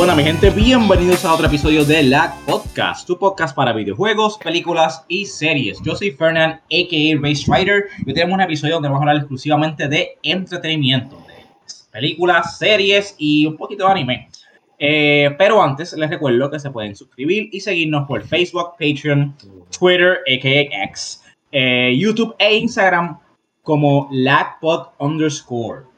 Bueno, mi gente, bienvenidos a otro episodio de LAG Podcast, tu podcast para videojuegos, películas y series. Yo soy Fernand, a.k.a. Race Rider, y hoy tenemos un episodio donde vamos a hablar exclusivamente de entretenimiento, de películas, series y un poquito de anime. Eh, pero antes les recuerdo que se pueden suscribir y seguirnos por Facebook, Patreon, Twitter, a.k.a. X, eh, YouTube e Instagram como LagPod underscore.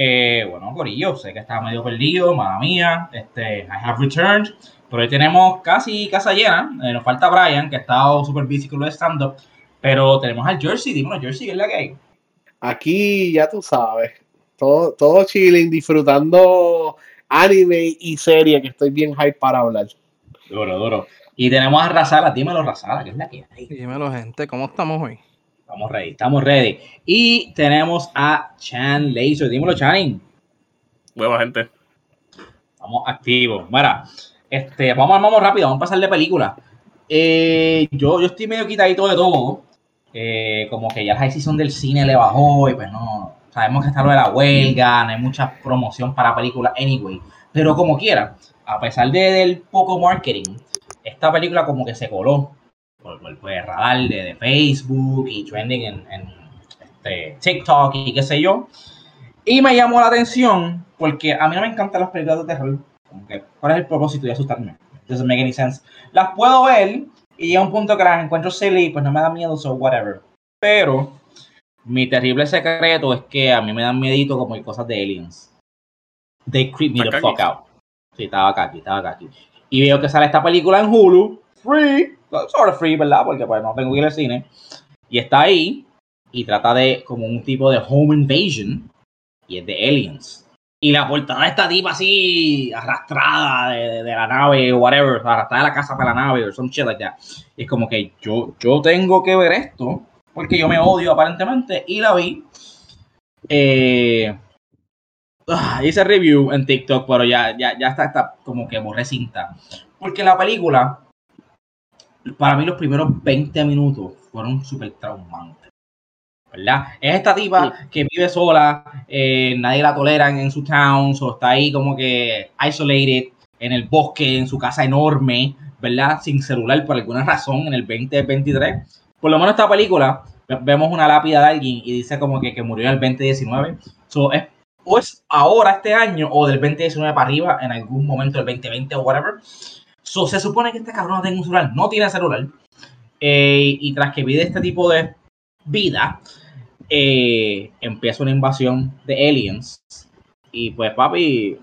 Eh, bueno, Corillo, sé que estaba medio perdido, madre mía, este, I have returned, pero hoy tenemos casi casa llena, eh, nos falta Brian, que ha estado super busy con los stand-up, pero tenemos al Jersey, dímelo Jersey, ¿qué es la que hay? Aquí ya tú sabes, todo, todo chilling, disfrutando anime y serie, que estoy bien hype para hablar. Duro, duro. Y tenemos a Razala, dímelo Razala, ¿qué es la que hay? Dímelo gente, ¿cómo estamos hoy? Estamos ready, estamos ready. Y tenemos a Chan Laser. Dímelo, Channing. Buena gente. Estamos activos. Mira, este, vamos, vamos rápido, vamos a pasar de película. Eh, yo, yo estoy medio quitadito de todo. Eh, como que ya la decisión del cine le bajó y pues no. Sabemos que está lo de la huelga, no hay mucha promoción para películas anyway. Pero como quiera, a pesar de, del poco marketing, esta película como que se coló por, por, por el radar de, de, Facebook y trending en, en este, TikTok y qué sé yo. Y me llamó la atención porque a mí no me encantan las películas de terror. Como que, ¿Cuál es el propósito de asustarme? Doesn't make any sense. Las puedo ver y llega un punto que las encuentro silly, pues no me da miedo, so whatever. Pero mi terrible secreto es que a mí me dan miedito como cosas de aliens. They creep me the fuck out. Sí, estaba acá, aquí, estaba acá, aquí. Y veo que sale esta película en Hulu, free, of free, ¿verdad? Porque pues no tengo que ir al cine. Y está ahí y trata de como un tipo de home invasion y es de aliens. Y la portada de esta tipa así arrastrada de, de, de la nave o whatever, arrastrada de la casa para la nave o some shit like that. Y es como que yo, yo tengo que ver esto porque yo me odio aparentemente y la vi. Eh, uh, hice review en TikTok, pero ya, ya, ya está, está como que borré cinta. Porque la película, para mí los primeros 20 minutos fueron súper traumantes. ¿Verdad? Es esta tipa sí. que vive sola, eh, nadie la tolera en, en su town, o está ahí como que isolated en el bosque, en su casa enorme, ¿verdad? Sin celular por alguna razón en el 2023. Por lo menos esta película, vemos una lápida de alguien y dice como que, que murió en el 2019. So, es, o es ahora, este año, o del 2019 para arriba, en algún momento del 2020 o whatever. Se supone que cabrón no tiene un celular, no tiene celular. Eh, y tras que vive este tipo de vida, eh, empieza una invasión de aliens. Y pues, papi,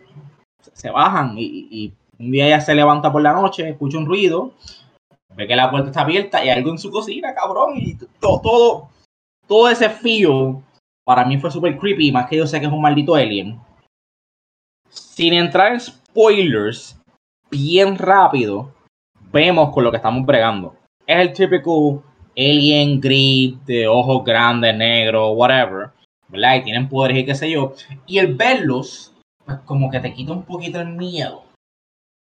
se bajan. Y, un día ella se levanta por la noche, escucha un ruido, ve que la puerta está abierta y algo en su cocina, cabrón. Y todo, todo, todo ese fío para mí fue súper creepy. Más que yo sé que es un maldito alien. Sin entrar en spoilers, bien rápido, vemos con lo que estamos bregando. Es el típico alien gris, de ojos grandes, negros, whatever, ¿verdad? Y tienen poderes y qué sé yo. Y el verlos, pues como que te quita un poquito el miedo.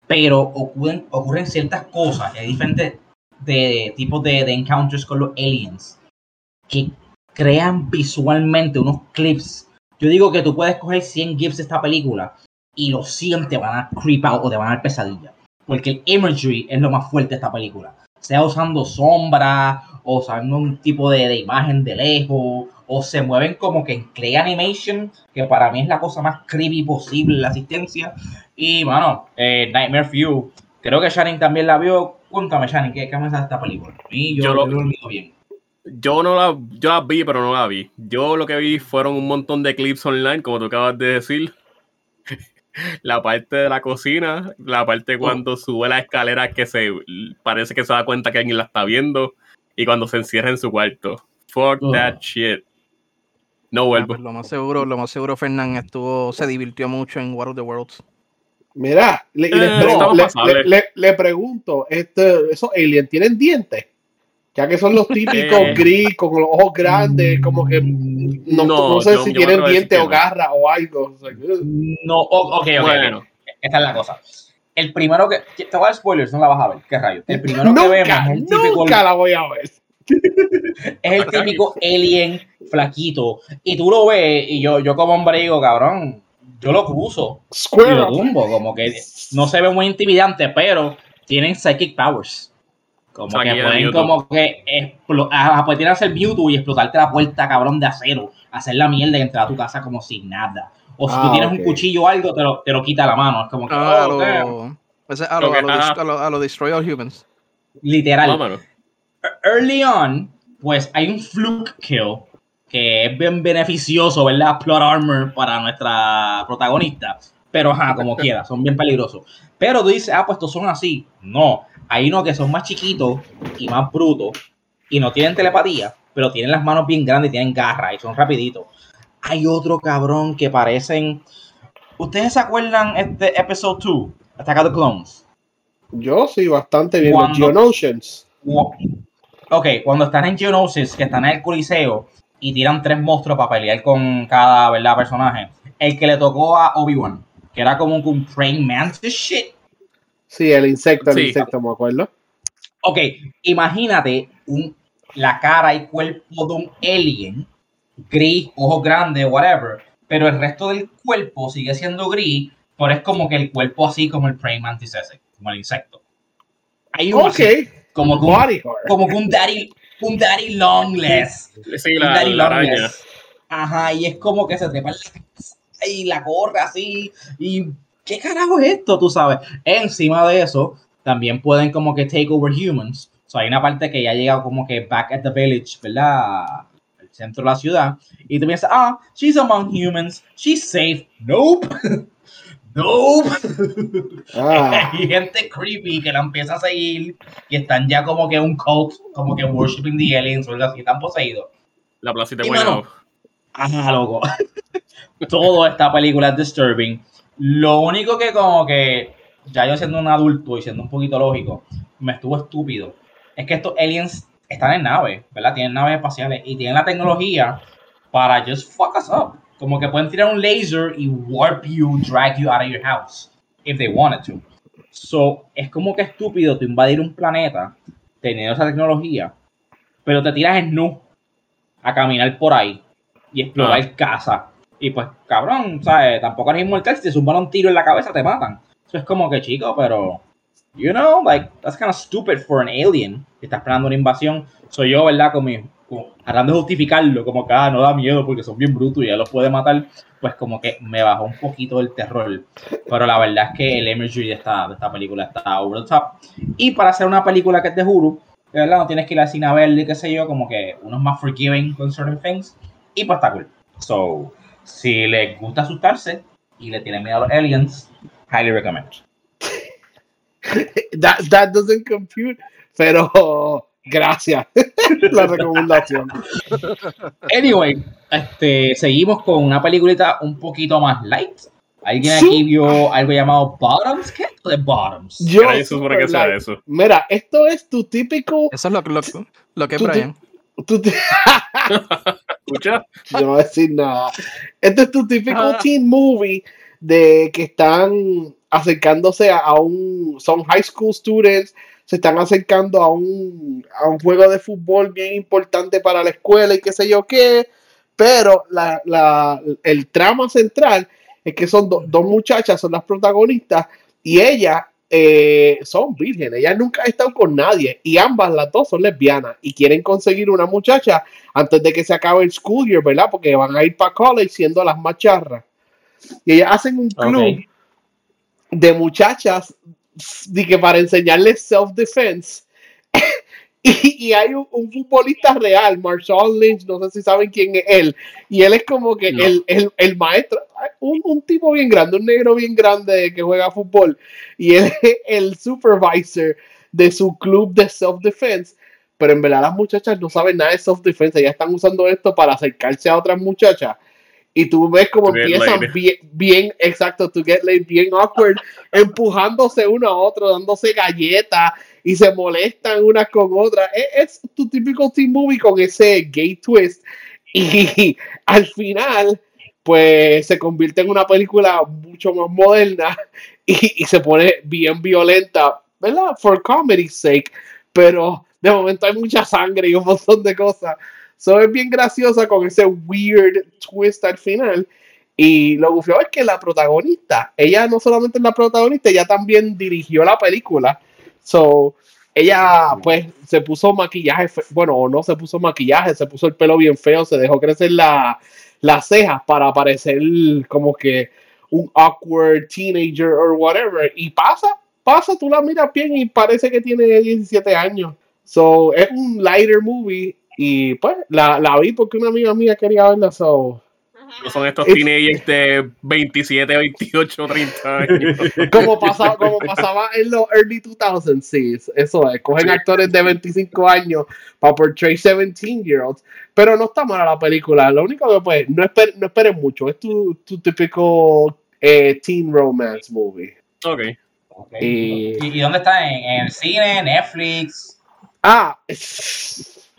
Pero ocurren, ciertas cosas, hay diferentes tipos de, de encounters con los aliens que crean visualmente unos clips. Yo digo que tú puedes coger 100 GIFs de esta película y los 100 te van a creep out o te van a dar pesadilla. Porque el imagery es lo más fuerte de esta película. Sea usando sombra o usando un tipo de, de imagen de lejos o se mueven como que en Clay Animation, que para mí es la cosa más creepy posible, la asistencia. Y bueno, eh, Nightmare View, creo que Shannon también la vio. Cuéntame, Shannon, ¿qué, qué me esta película? Y yo, yo lo, bien. Yo no la, yo la vi, pero no la vi. Yo lo que vi fueron un montón de clips online, como tú acabas de decir. La parte de la cocina, la parte cuando oh. sube la escalera que se parece que se da cuenta que alguien la está viendo y cuando se encierra en su cuarto. Fuck oh. that shit. No vuelvo. Lo más seguro, lo más seguro, Fernán estuvo, se divirtió mucho en War of the Worlds. Mira, le, eh, le, le, le, pregunto, este, ¿esos aliens tienen dientes? Ya que son los típicos eh. gris, con los ojos grandes, como que no, no, no sé yo, si yo tienen dientes o garra o algo. No, ok, ok, bueno. okay. Esta es la cosa. El primero que. Te voy a dar spoilers, no la vas a ver. ¿Qué rayo? El primero nunca, que vemos es el típico. Nunca la voy a ver. es el típico alien flaquito. Y tú lo ves, y yo, yo como hombre digo, cabrón, yo lo cruzo y lo tumbo. Como que no se ve muy intimidante, pero tienen psychic powers. Como que pueden como que explotar, pueden hacer Mewtwo y explotarte la puerta, cabrón, de acero. Hacer la mierda y entrar a tu casa como sin nada. O si tú ah, tienes un cuchillo o algo, te lo, te lo quita la mano. Es como que. Ah, oh, a, lo, a, lo, a, lo, Destroy All Humans. Literal. Early on, pues hay un fluke kill que es bien beneficioso, ¿verdad? Plot armor para nuestra protagonista. Pero, ajá, como quiera, son bien peligrosos. Pero tú dices, ah, pues estos son así. No, hay unos que son más chiquitos y más brutos y no tienen telepatía, pero tienen las manos bien grandes y tienen garras y son rapiditos. Hay otro cabrón que parecen. ¿Ustedes se acuerdan este episode 2? Attack of Clones. Yo sí, bastante bien. Geonoceans. Ok, cuando están en Geonosis, que están en el Coliseo y tiran tres monstruos para pelear con cada ¿verdad? personaje. El que le tocó a Obi-Wan, que era como un praying mantis shit. Sí, el insecto, el insecto, me acuerdo. Ok, imagínate un, la cara y cuerpo de un alien, gris, ojos grandes, whatever, pero el resto del cuerpo sigue siendo gris, pero es como que el cuerpo así como el praying mantis ese, como el insecto. Hay un como, que como un daddy, un daddy longless. Sí, la, un daddy longless. Ajá, y es como que se trepa y la corre así y ¿qué carajo es esto? Tú sabes. Encima de eso, también pueden como que take over humans. O sea, hay una parte que ya llega como que back at the village, ¿verdad? El centro de la ciudad. Y tú piensas, ah, she's among humans, she's safe. Nope. nope. Ah. hay gente creepy que la empieza a seguir y están ya como que un cult, como que worshipping the aliens o algo así, están poseídos. La placita bueno. Ajá, loco. Toda esta película es disturbing. Lo único que como que, ya yo siendo un adulto y siendo un poquito lógico, me estuvo estúpido, es que estos aliens están en naves, ¿verdad? Tienen naves espaciales y tienen la tecnología para just fuck us up. Como que pueden tirar un laser y warp you, drag you out of your house, if they wanted to. So, es como que estúpido tú invadir un planeta teniendo esa tecnología, pero te tiras en nu a caminar por ahí y explorar ah. casa y pues, cabrón, ¿sabes? Tampoco eres inmortal. Si te zumban un tiro en la cabeza, te matan. Eso es como que, chico, pero. You know, like, that's kind of stupid for an alien que está esperando una invasión. Soy yo, ¿verdad? Con mi, tratando de justificarlo, como que, ah, no da miedo porque son bien brutos y ya los puede matar. Pues como que me bajó un poquito el terror. Pero la verdad es que el imagery de esta, de esta película está over the top. Y para hacer una película que es de Hulu, ¿verdad? No tienes que ir al cine a verle, qué sé yo, como que uno es más forgiving con certain things. Y pues está cool. So, si les gusta asustarse y le tienen miedo a los aliens, highly recommend. that, that doesn't compute, pero gracias la recomendación. Anyway, este, seguimos con una peliculita un poquito más light. ¿Alguien aquí vio algo llamado Bottoms? ¿Qué es de Bottoms? Yo, eso, que eso. Mira, esto es tu típico. Eso es lo, lo, lo que es Brian. ¿Escucha? Yo no voy a decir nada. Este es tu típico ah. teen movie de que están acercándose a, un. Son high school students, se están acercando a un, a un juego de fútbol bien importante para la escuela y qué sé yo qué. Pero la, la, el trama central es que son dos muchachas, son las protagonistas, y ella eh, son vírgenes, ellas nunca han estado con nadie y ambas las dos son lesbianas y quieren conseguir una muchacha antes de que se acabe el school year, ¿verdad? Porque van a ir para college siendo las macharras. Y ellas hacen un club de muchachas de que para enseñarles self-defense y, hay un, futbolista real, Marshall Lynch, no sé si saben quién es él, y él es como que el, el, maestro, un, un, tipo bien grande, un negro bien grande que juega fútbol, y él es el supervisor de su club de self-defense, pero en verdad las muchachas no saben nada de self-defense, ya están usando esto para acercarse a otras muchachas. Y tú ves como empiezan bien, bien, exacto, to get laid, bien awkward, empujándose uno a otro, dándose galletas y se molestan unas con otras. Es, tu típico team movie con ese gay twist. Y al final, pues se convierte en una película mucho más moderna y, se pone bien violenta, ¿verdad? For comedy's sake. Pero de momento hay mucha sangre y un montón de cosas. So es bien graciosa con ese weird twist al final. Y lo gufiado es que la protagonista, ella no solamente es la protagonista, ella también dirigió la película. So, ella pues se puso maquillaje, bueno, o no se puso maquillaje, se puso el pelo bien feo, se dejó crecer la, las cejas para parecer como que un awkward teenager or whatever. Y pasa, pasa, tú la miras bien y parece que tiene 17 años. So, es un lighter movie y pues la, la vi porque una amiga mía quería verla. So, no son estos teenagers de 27, 28, 30 años. como, pasaba, como pasaba en los early 2000s, sí, eso es. Cogen actores de 25 años para portray 17 year olds. Pero no está mala la película. Lo único que pues, no, esperen, no esperen mucho. Es tu, tu típico eh, teen romance movie. Ok. okay. Y, dónde está? ¿En, el cine? ¿Netflix? Ah,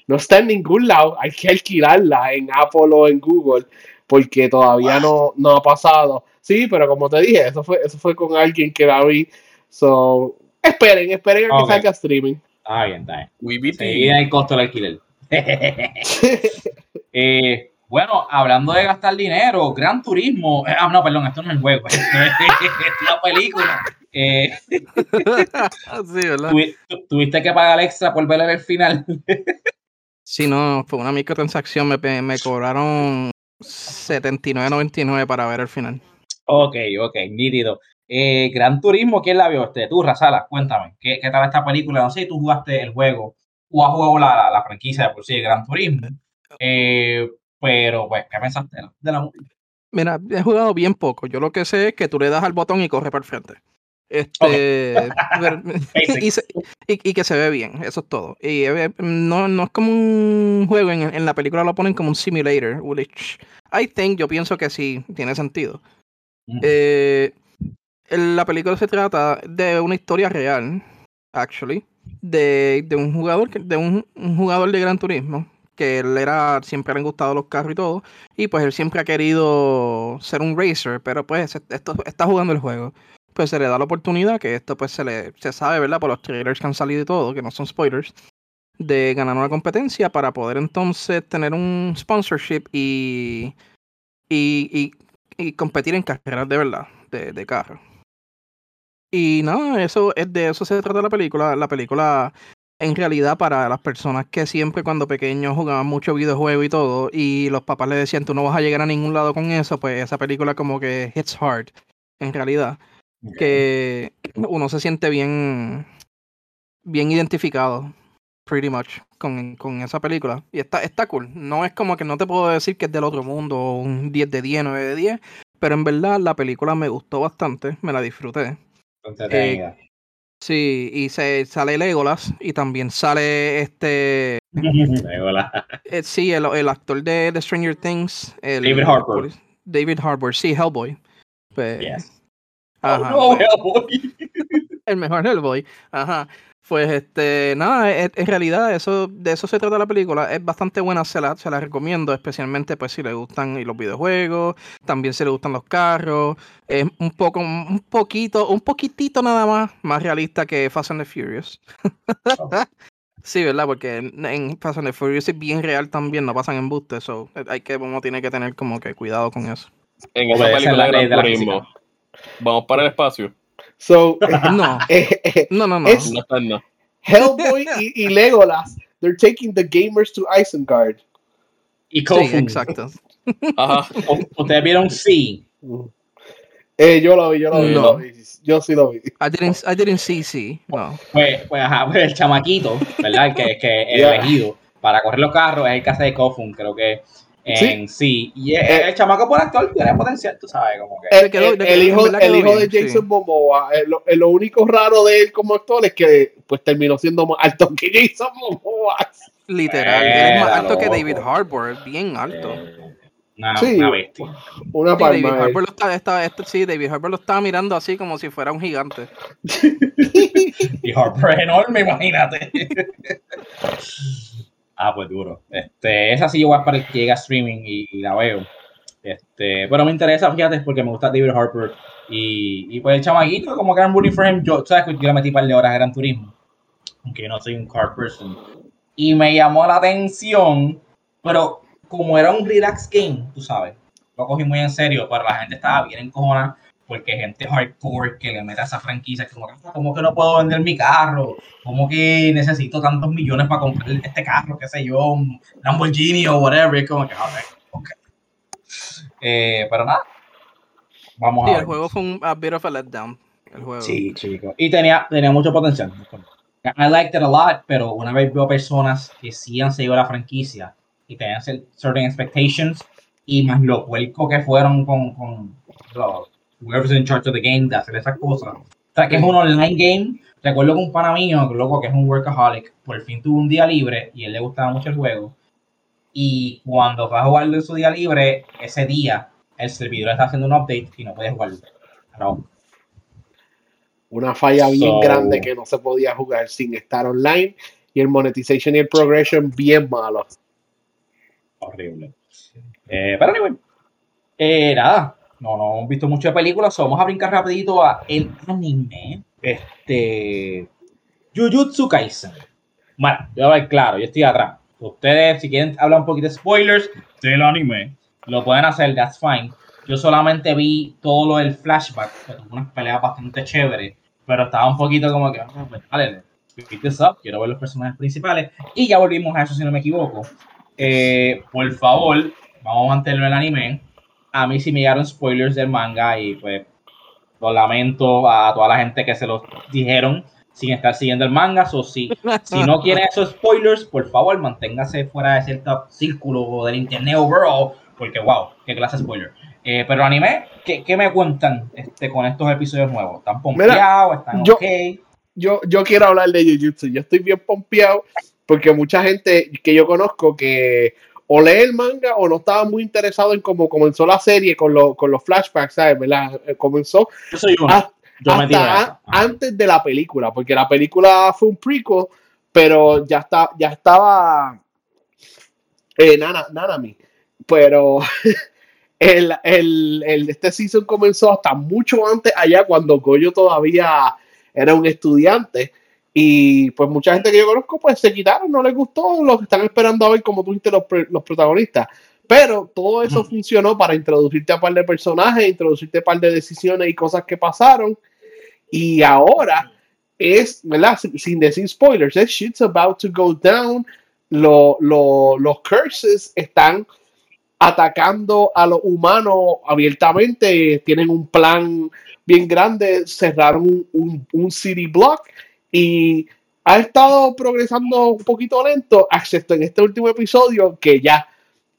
no está en ningún lado. Hay que alquilarla en Apple o en Google porque todavía no, no ha pasado. Sí, pero como te dije, eso fue, eso fue con alguien que la vi. So, esperen, esperen a que salga streaming. Ah, bien, está bien. Sí, el costo del alquiler. eh, bueno, hablando de gastar dinero, Gran Turismo. Eh, ah, no, perdón, esto no es el juego, esto es la película. Eh, sí, ¿verdad? tuviste que pagar extra por ver el final. sí, no, fue una microtransacción. Me, me cobraron 79.99 para ver el final. Ok, ok, nítido. Eh, Gran Turismo, ¿quién la vio? Este, tú, Razala, cuéntame, ¿qué, ¿qué, tal esta película? No sé si tú jugaste el juego o has jugado la, la, franquicia de por sí de Gran Turismo. Eh, pero, pues, ¿qué pensaste de la, movie? Mira, he jugado bien poco. Yo lo que sé es que tú le das al botón y corre para el frente. Este, y, que se ve bien, eso es todo. Y eh, no, no es como un juego, en, en, la película lo ponen como un simulator, which I think, yo pienso que sí, tiene sentido. Eh, la película se trata de una historia real, actually, de, de un jugador, de un, jugador de Gran Turismo, que él era, siempre le han gustado los carros y todo, y pues él siempre ha querido ser un racer, pero pues esto, está jugando el juego pues se le da la oportunidad, que esto pues se le se sabe, ¿verdad? Por los trailers que han salido y todo, que no son spoilers, de ganar una competencia para poder entonces tener un sponsorship y, y, y, competir en carreras de verdad, de, de carro. Y nada, eso es de eso se trata la película. La película, en realidad, para las personas que siempre cuando pequeños jugaban mucho videojuego y todo, y los papás le decían, tú no vas a llegar a ningún lado con eso, pues esa película como que hits hard, en realidad que uno se siente bien, bien identificado, pretty much, con, con, esa película. Y está, está cool. No es como que no te puedo decir que es del otro mundo, un 10 de 10, 9 de 10, pero en verdad la película me gustó bastante, me la disfruté. Eh, sí, y se, sale Legolas y también sale este... Legolas. Eh, sí, el, el, actor de, de Stranger Things. David Harbour. David Harbour, sí, Hellboy. Pues, Ajá. Oh, Hellboy. el mejor Hellboy. Ajá. Pues este, nada, e, en, realidad eso, de eso se trata la película. Es bastante buena, se la, se la recomiendo, especialmente pues si le gustan los videojuegos, también si le gustan los carros. Es un poco, un poquito, un poquitito nada más más realista que Fast and the Furious. sí, ¿verdad? Porque en, Fast and the Furious es bien real también, no pasan embustes, so hay que, uno tiene que tener como que cuidado con eso. En esa película de Gran Vamos para el espacio. So, no. no, no, no. no, Hellboy y, y, Legolas, they're taking the gamers to Isengard. Y Kofu. Sí, exacto. Ajá. Ustedes vieron sí. Eh, yo lo vi, yo lo vi, no. yo sí lo vi. I didn't, I didn't see sí. No. Pues, pues, ajá, pues el chamaquito, ¿verdad? que, que el elegido para correr los carros es el que hace de Kofun, creo que en sí. Y eh, el, chamaco por actor tiene potencial, tú sabes, como que. El, hijo, el hijo de Jason Momoa, eh, lo, eh, lo, único raro de él como actor es que pues terminó siendo más alto que Jason Momoa. Literal, es más alto que David Harbour, bien alto. Una, sí, una bestia. Una palma. David Harbour, lo está, este, sí, David Harbour lo estaba mirando así como si fuera un gigante. y Harbour es enorme, imagínate. Ah, pues duro. Este, esa sí igual para que llega a streaming y, la veo. Este, pero me interesa, fíjate, porque me gusta David Harper. Y, y pues el chamaguito, como bully for him. Yo, sabes yo le metí par de horas a Gran Turismo. Aunque yo no soy un car person. Y me llamó la atención. Pero como era un relax game, tú sabes. lo cogí muy en serio, pero la gente estaba bien encojonada porque gente hardcore que le mete a esa franquicia, como, ah, que no puedo vender mi carro, como que necesito tantos millones para comprar este carro, qué sé yo, un Lamborghini o whatever, es como que, ok, eh, pero nada, vamos sí, a el juego fue un a bit of a letdown. El juego. Sí, chico. Y tenía, tenía mucho potencial. I liked it a lot, pero una vez veo personas que sí han seguido la franquicia y tenían certain expectations y más lo vuelco que fueron con, con whoever's in charge of the game de hacer esas cosas. O sea, que es un online game. Recuerdo que un pana mío, loco, que es un workaholic, por fin tuvo un día libre y a él le gustaba mucho el juego. Y cuando fue a jugar de su día libre, ese día el servidor está haciendo un update y no puede jugar. Una falla bien grande que no se podía jugar sin estar online y el monetization y el progression bien malo. Horrible. Eh, pero anyway, eh, nada, no, no hemos visto mucho de películas, vamos a brincar rapidito a el anime. Este. Jujutsu Kaisen. Bueno, yo voy claro, yo estoy atrás. Ustedes, si quieren hablar un poquito de spoilers del anime, lo pueden hacer, that's fine. Yo solamente vi todo lo del flashback, que tuvo unas peleas bastante chéveres, pero estaba un poquito como que, ah, pues, dale, this up, quiero ver los personajes principales. Y ya volvimos a eso, si no me equivoco. Eh, por favor, vamos a mantenerlo en el anime a mí sí me llegaron spoilers del manga y pues lo lamento a toda la gente que se los dijeron sin estar siguiendo el manga. O si, si no quieren esos spoilers, por favor, manténgase fuera de cierto círculo del internet overall, porque wow, qué clase de spoiler. Eh, pero anime, ¿qué, ¿qué, me cuentan este, con estos episodios nuevos? ¿Están pompeados? ¿Están yo, Yo, yo quiero hablar de Jujutsu. Yo estoy bien pompeado porque mucha gente que yo conozco que o lee el manga o no estaba muy interesado en cómo comenzó la serie con, con los flashbacks, ¿sabes? ¿verdad? Eh, comenzó hasta antes de la película, porque la película fue un prequel, pero ya, está, ya estaba eh, Nana, Nanami. Pero el, el, el, este season comenzó hasta mucho antes allá cuando Goyo todavía era un estudiante. Y pues mucha gente que yo conozco, pues se quitaron, no les gustó, lo que están esperando a ver como tú dijiste los, los protagonistas. Pero todo eso funcionó para introducirte a par de personajes, introducirte a par de decisiones y cosas que pasaron. Y ahora es, ¿verdad? Sin, decir spoilers, es shit's about to go down. los curses están atacando a los humanos abiertamente. Tienen un plan bien grande. Cerraron un, un, un city block y ha estado progresando un poquito lento, excepto en este último episodio que ya,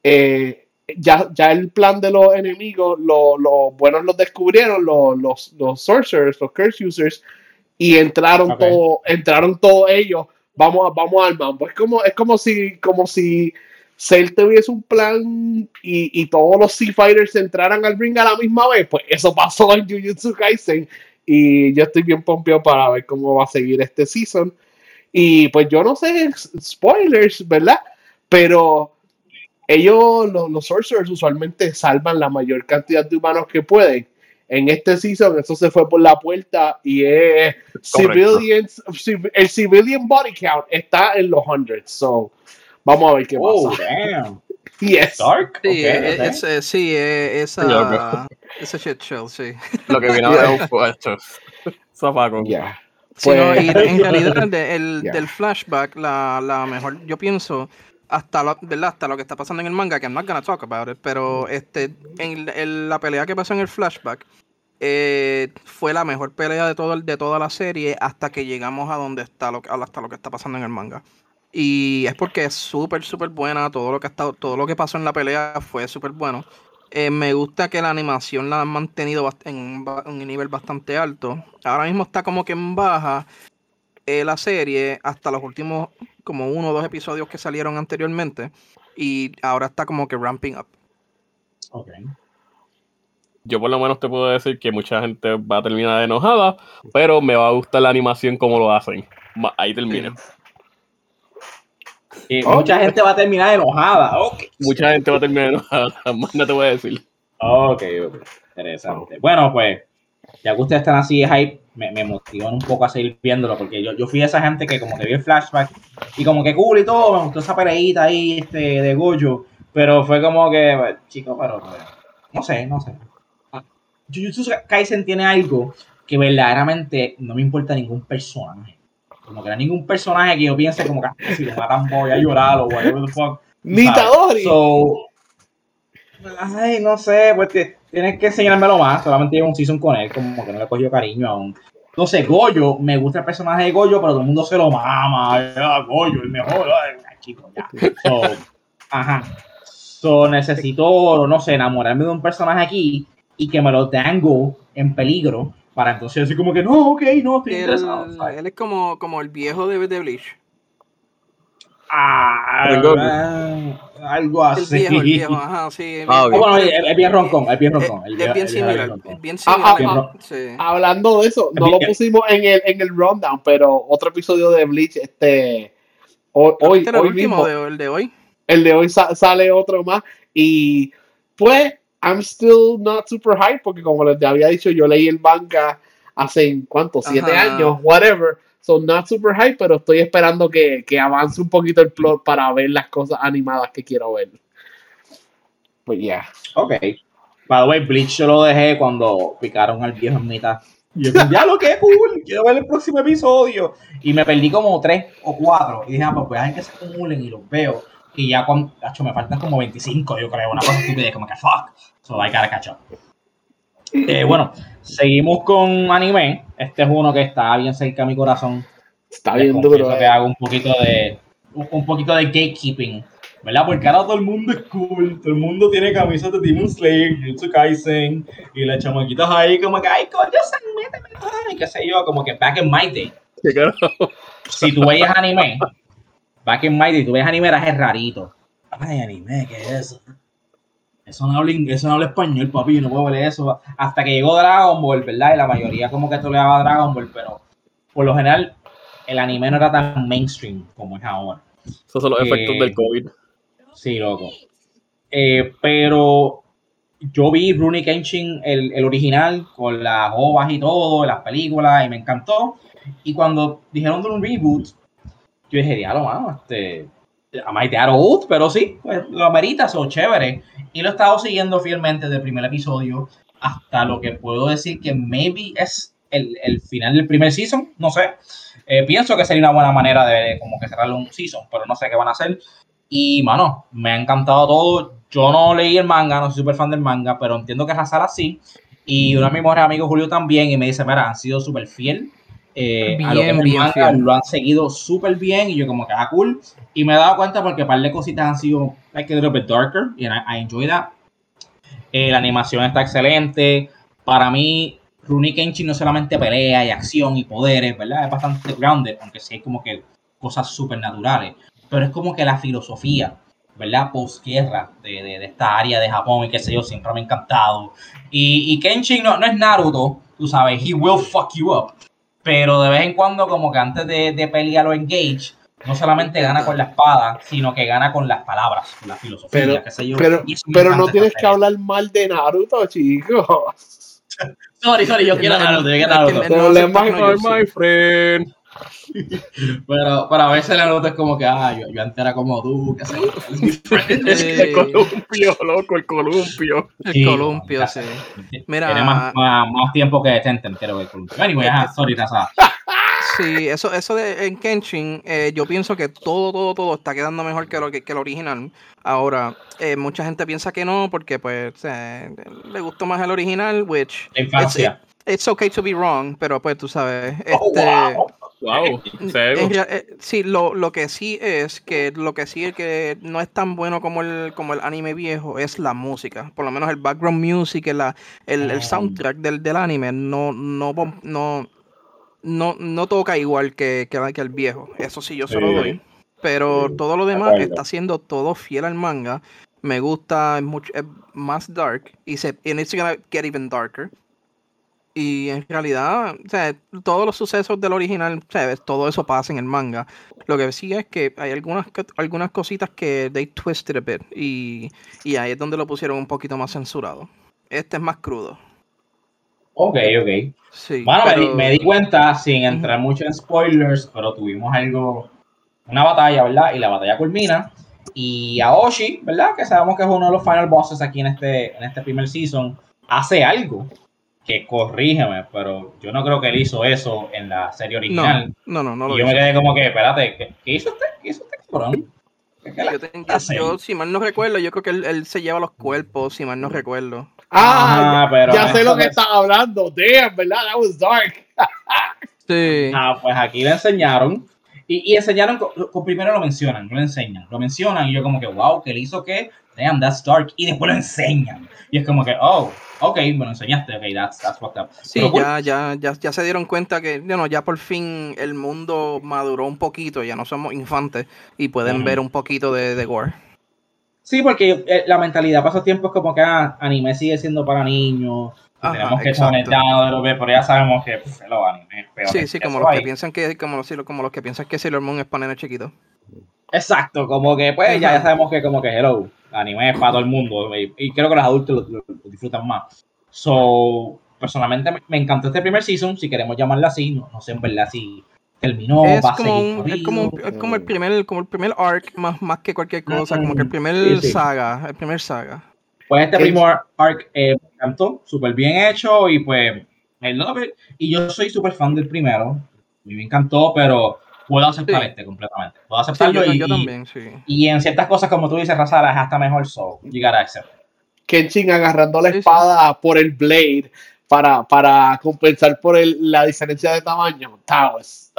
eh, ya, ya el plan de los enemigos, los buenos los descubrieron, los, los, los sorcerers, los curse users, y entraron todos, entraron todos ellos. Vamos, vamos al mambo. Es como, es como si, como si Cell tuviese un plan y, y todos los Sea Fighters entraran al ring a la misma vez. Pues eso pasó en Jujutsu Kaisen y yo estoy bien pompeado para ver cómo va a seguir este season. Y pues yo no sé spoilers, ¿verdad? Pero ellos, los, los sorcerers, usualmente salvan la mayor cantidad de humanos que pueden. En este season, eso se fue por la puerta y es civilians, el civilian body count está en los hundreds. So, vamos a ver qué oh, pasa. Damn. Yes. Dark. Sí, okay, es, okay. sí, esa, ese shit show, sí. Lo que vino de un puesto. Zapaco. Ya. Pues, en realidad, el, del flashback, la, la, mejor, yo pienso, hasta lo, ¿verdad? hasta lo que está pasando en el manga, que I'm not gonna talk about it, pero este, en, la pelea que pasó en el flashback, eh, fue la mejor pelea de, todo, de toda la serie hasta que llegamos a donde está lo, hasta lo que está pasando en el manga. Y es porque es súper, súper buena. Todo lo que ha todo lo que pasó en la pelea fue súper bueno. Eh, me gusta que la animación la han mantenido en un nivel bastante alto. Ahora mismo está como que en baja eh, la serie hasta los últimos como uno o dos episodios que salieron anteriormente. Y ahora está como que ramping up. Ok. Yo por lo menos te puedo decir que mucha gente va a terminar enojada, pero me va a gustar la animación como lo hacen. Ahí termina. Mucha gente va a terminar enojada. Mucha gente va a terminar enojada. Más no te voy a decir. Ok. Interesante. Bueno, pues, ya que ustedes están así de hype, me, me motivan un poco a seguir viéndolo, porque yo, yo fui esa gente que como que vi el flashback y como que cool y todo, me gustó esa peleita ahí este, de Gojo, pero fue como que, pues, chicos, pero no sé, no sé. Jujutsu Kaisen tiene algo que verdaderamente no me importa ningún personaje. Como que no hay ningún personaje que yo piense como que ah, si lo matan voy a llorar o whatever the fuck. Ni So, ay, no sé, pues tienes que enseñármelo más. Solamente llevo un season con él, como que no le he cogido cariño aún. No sé, Goyo, me gusta el personaje de Goyo, pero todo el mundo se lo mama. Ah, Goyo, el mejor. Ay, chico, ya. So, ajá. So, necesito, no sé, enamorarme de un personaje aquí y que me lo tengo en peligro para entonces decir como que no, ok, no, estoy interesado. Él es como, como el viejo de, de Bleach. Ah, algo así. El viejo, el viejo, ajá, sí. Ah, bueno, es bien roncón, es bien roncón. Es bien similar, bien similar. Ah, ah, hablando de eso, no lo pusimos en el, en el rundown, pero otro episodio de Bleach, este, hoy, hoy, este el último, de, el de hoy. El de hoy sale otro más y pues I'm still not super hype porque como les había dicho, yo leí el manga hace, ¿cuánto? Siete años, whatever. So not super hype, pero estoy esperando que, que, avance un poquito el plot para ver las cosas animadas que quiero ver. Pues ya. Ok. By the way, Bleach yo lo dejé cuando picaron al viejo en mitad. Y yo, ya lo que cool, quiero ver el próximo episodio. Y me perdí como tres o cuatro. Y dije, ah, pues dejar que se acumulen y los veo. Y ya cuando, hecho, me faltan como 25, yo creo, una cosa estúpida, como que fuck. So I gotta catch up. Eh, bueno, seguimos con anime. Este es uno que está bien cerca de mi corazón. Está bien duro. que eh. hago un poquito de un poquito de gatekeeping, ¿verdad? Porque ahora todo el mundo es cool, todo el mundo tiene camisas de Demon Slayer, Jutsu Kaisen, y las chamaquitas ahí como que, ay, coño, méteme, y qué sé yo, como que back in my day. Si tú veías anime, back in day, tú ves anime, eras rarito. Ay, anime, ¿qué es eso? Eso no, habla, eso no habla español, papi, yo no puedo ver eso. Hasta que llegó Dragon Ball, ¿verdad? Y la mayoría como que esto le daba Dragon Ball, pero por lo general el anime no era tan mainstream como es ahora. Esos son los efectos del COVID. Sí, loco. Eh, pero yo vi Rooney Kenshin, el, el, original, con las ovas y todo, las películas, y me encantó. Y cuando dijeron de un reboot, yo dije, diablo, mano, este, a old, pero sí, pues, lo amerita, son chévere. Y lo he estado siguiendo fielmente desde el primer episodio hasta lo que puedo decir que maybe es el, el final del primer season, no sé. Eh, pienso que sería una buena manera de como que cerrarle un season, pero no sé qué van a hacer. Y, mano, me ha encantado todo. Yo no leí el manga, no soy súper fan del manga, pero entiendo que es la sala sí. Y uno de mis mejores amigos, Julio, también, y me dice, mira, han sido súper fiel eh, a lo que manga, lo han seguido súper bien y yo como que ah, cool. Y me he dado cuenta porque un par de cositas han sido like a little bit darker y I, enjoy that. Eh, la animación está excelente. Para mí, Rurouni Kenshin no solamente pelea y acción y poderes, ¿verdad? Es bastante grounded, aunque sí hay como que cosas súper naturales. Pero es como que la filosofía, ¿verdad? Postguerra de, de, esta área de Japón y qué sé yo, siempre me ha encantado. Y, y Kenshin no, no es Naruto, tú sabes, he will fuck you up pero de vez en cuando como que antes de, de pelear o engage, no solamente gana con la espada, sino que gana con las palabras, con la filosofía, pero, qué sé yo. Pero, pero no tienes que hablar mal de Naruto, chicos. sorry, sorry, yo quiero Naruto, yo quiero Naruto. my friend. Pero, pero a veces la nota es como que, ah, yo, yo antes era como tú, que sé El columpio, loco, el columpio. El columpio, sí. Mira, Tiene más, más, más tiempo que Tenten, quiero ver el columpio. Anyway, ajá, sorry, Taza. Sí, eso, eso de en Kenshin, eh, yo pienso que todo, todo, todo está quedando mejor que lo que, que el original. Ahora, eh, mucha gente piensa que no, porque pues eh, le gustó más el original, which. La infancia. It's, okay to be wrong, pero pues tú sabes. Oh, este, wow. Wow, eh, sí, lo, lo, que sí es que lo que sí es que no es tan bueno como el, como el anime viejo es la música. Por lo menos el background music, el, el, el ah. soundtrack del, del, anime no, no, no, no, no toca igual que, que, el viejo. Eso sí, yo se lo doy. Pero todo lo demás está siendo todo fiel al manga. Me gusta, es, mucho, es más dark. Y se, and it's gonna get even darker. Y en realidad, o sea, todos los sucesos del original, ¿sabes? todo eso pasa en el manga. Lo que sí es que hay algunas, algunas cositas que they twisted a bit. Y, y ahí es donde lo pusieron un poquito más censurado. Este es más crudo. Ok, ok. Sí, bueno, me, di, cuenta, sin entrar mucho en spoilers, pero tuvimos algo, una batalla, ¿verdad? Y la batalla culmina Y Aoshi, ¿verdad? Que sabemos que es uno de los final bosses aquí en este, en este primer season, hace algo que corrígeme, pero yo no creo que él hizo eso en la serie original. No, no, no. y yo me quedé como que, espérate, ¿qué, hizo usted? ¿Qué hizo usted, cabrón? Yo, si mal no recuerdo, yo creo que él, se lleva los cuerpos, si mal no recuerdo. Ah, pero ya sé lo que está hablando. Damn, ¿verdad? That was dark. sí. Ah, pues aquí le enseñaron. Y, y enseñaron, con, primero lo mencionan, no lo enseñan. Lo mencionan y yo como que, wow, que le hizo qué? Damn, that's dark. Y después lo enseñan. Y es como que, oh, ok, bueno, enseñaste, ok, that's, that's fucked up. Sí, ya, ya, ya, ya se dieron cuenta que, bueno, ya por fin el mundo maduró un poquito, ya no somos infantes y pueden ver un poquito de, de gore. Sí, porque eh, la mentalidad pasó tiempo es como que ah, anime sigue siendo para niños, tenemos que de lo pero ya sabemos que pues, los animes peor. Sí, sí, como los que piensan que como, como los que piensan que Sailor Moon es para nenes chiquitos. Exacto, como que pues ya, ya sabemos que como que hello, anime es para todo el mundo y, creo que los adultos lo, disfrutan más. So, personalmente me, encantó este primer season, si queremos llamarlo así, no, sé en verdad si terminó, es como es como, es como el primer como el primer arc más, más que cualquier cosa, como que el primer saga, el primer saga. Pues este primer arc eh, me encantó, súper bien hecho y pues el y yo soy súper fan del primero, me encantó, pero puedo aceptar este completamente. Puedo aceptarlo y, yo también, sí. y en ciertas cosas, como tú dices, Razara, es hasta mejor so. Llegar a accept. Kenshin agarrando la espada por el blade para, para compensar por el, la diferencia de tamaño. That was,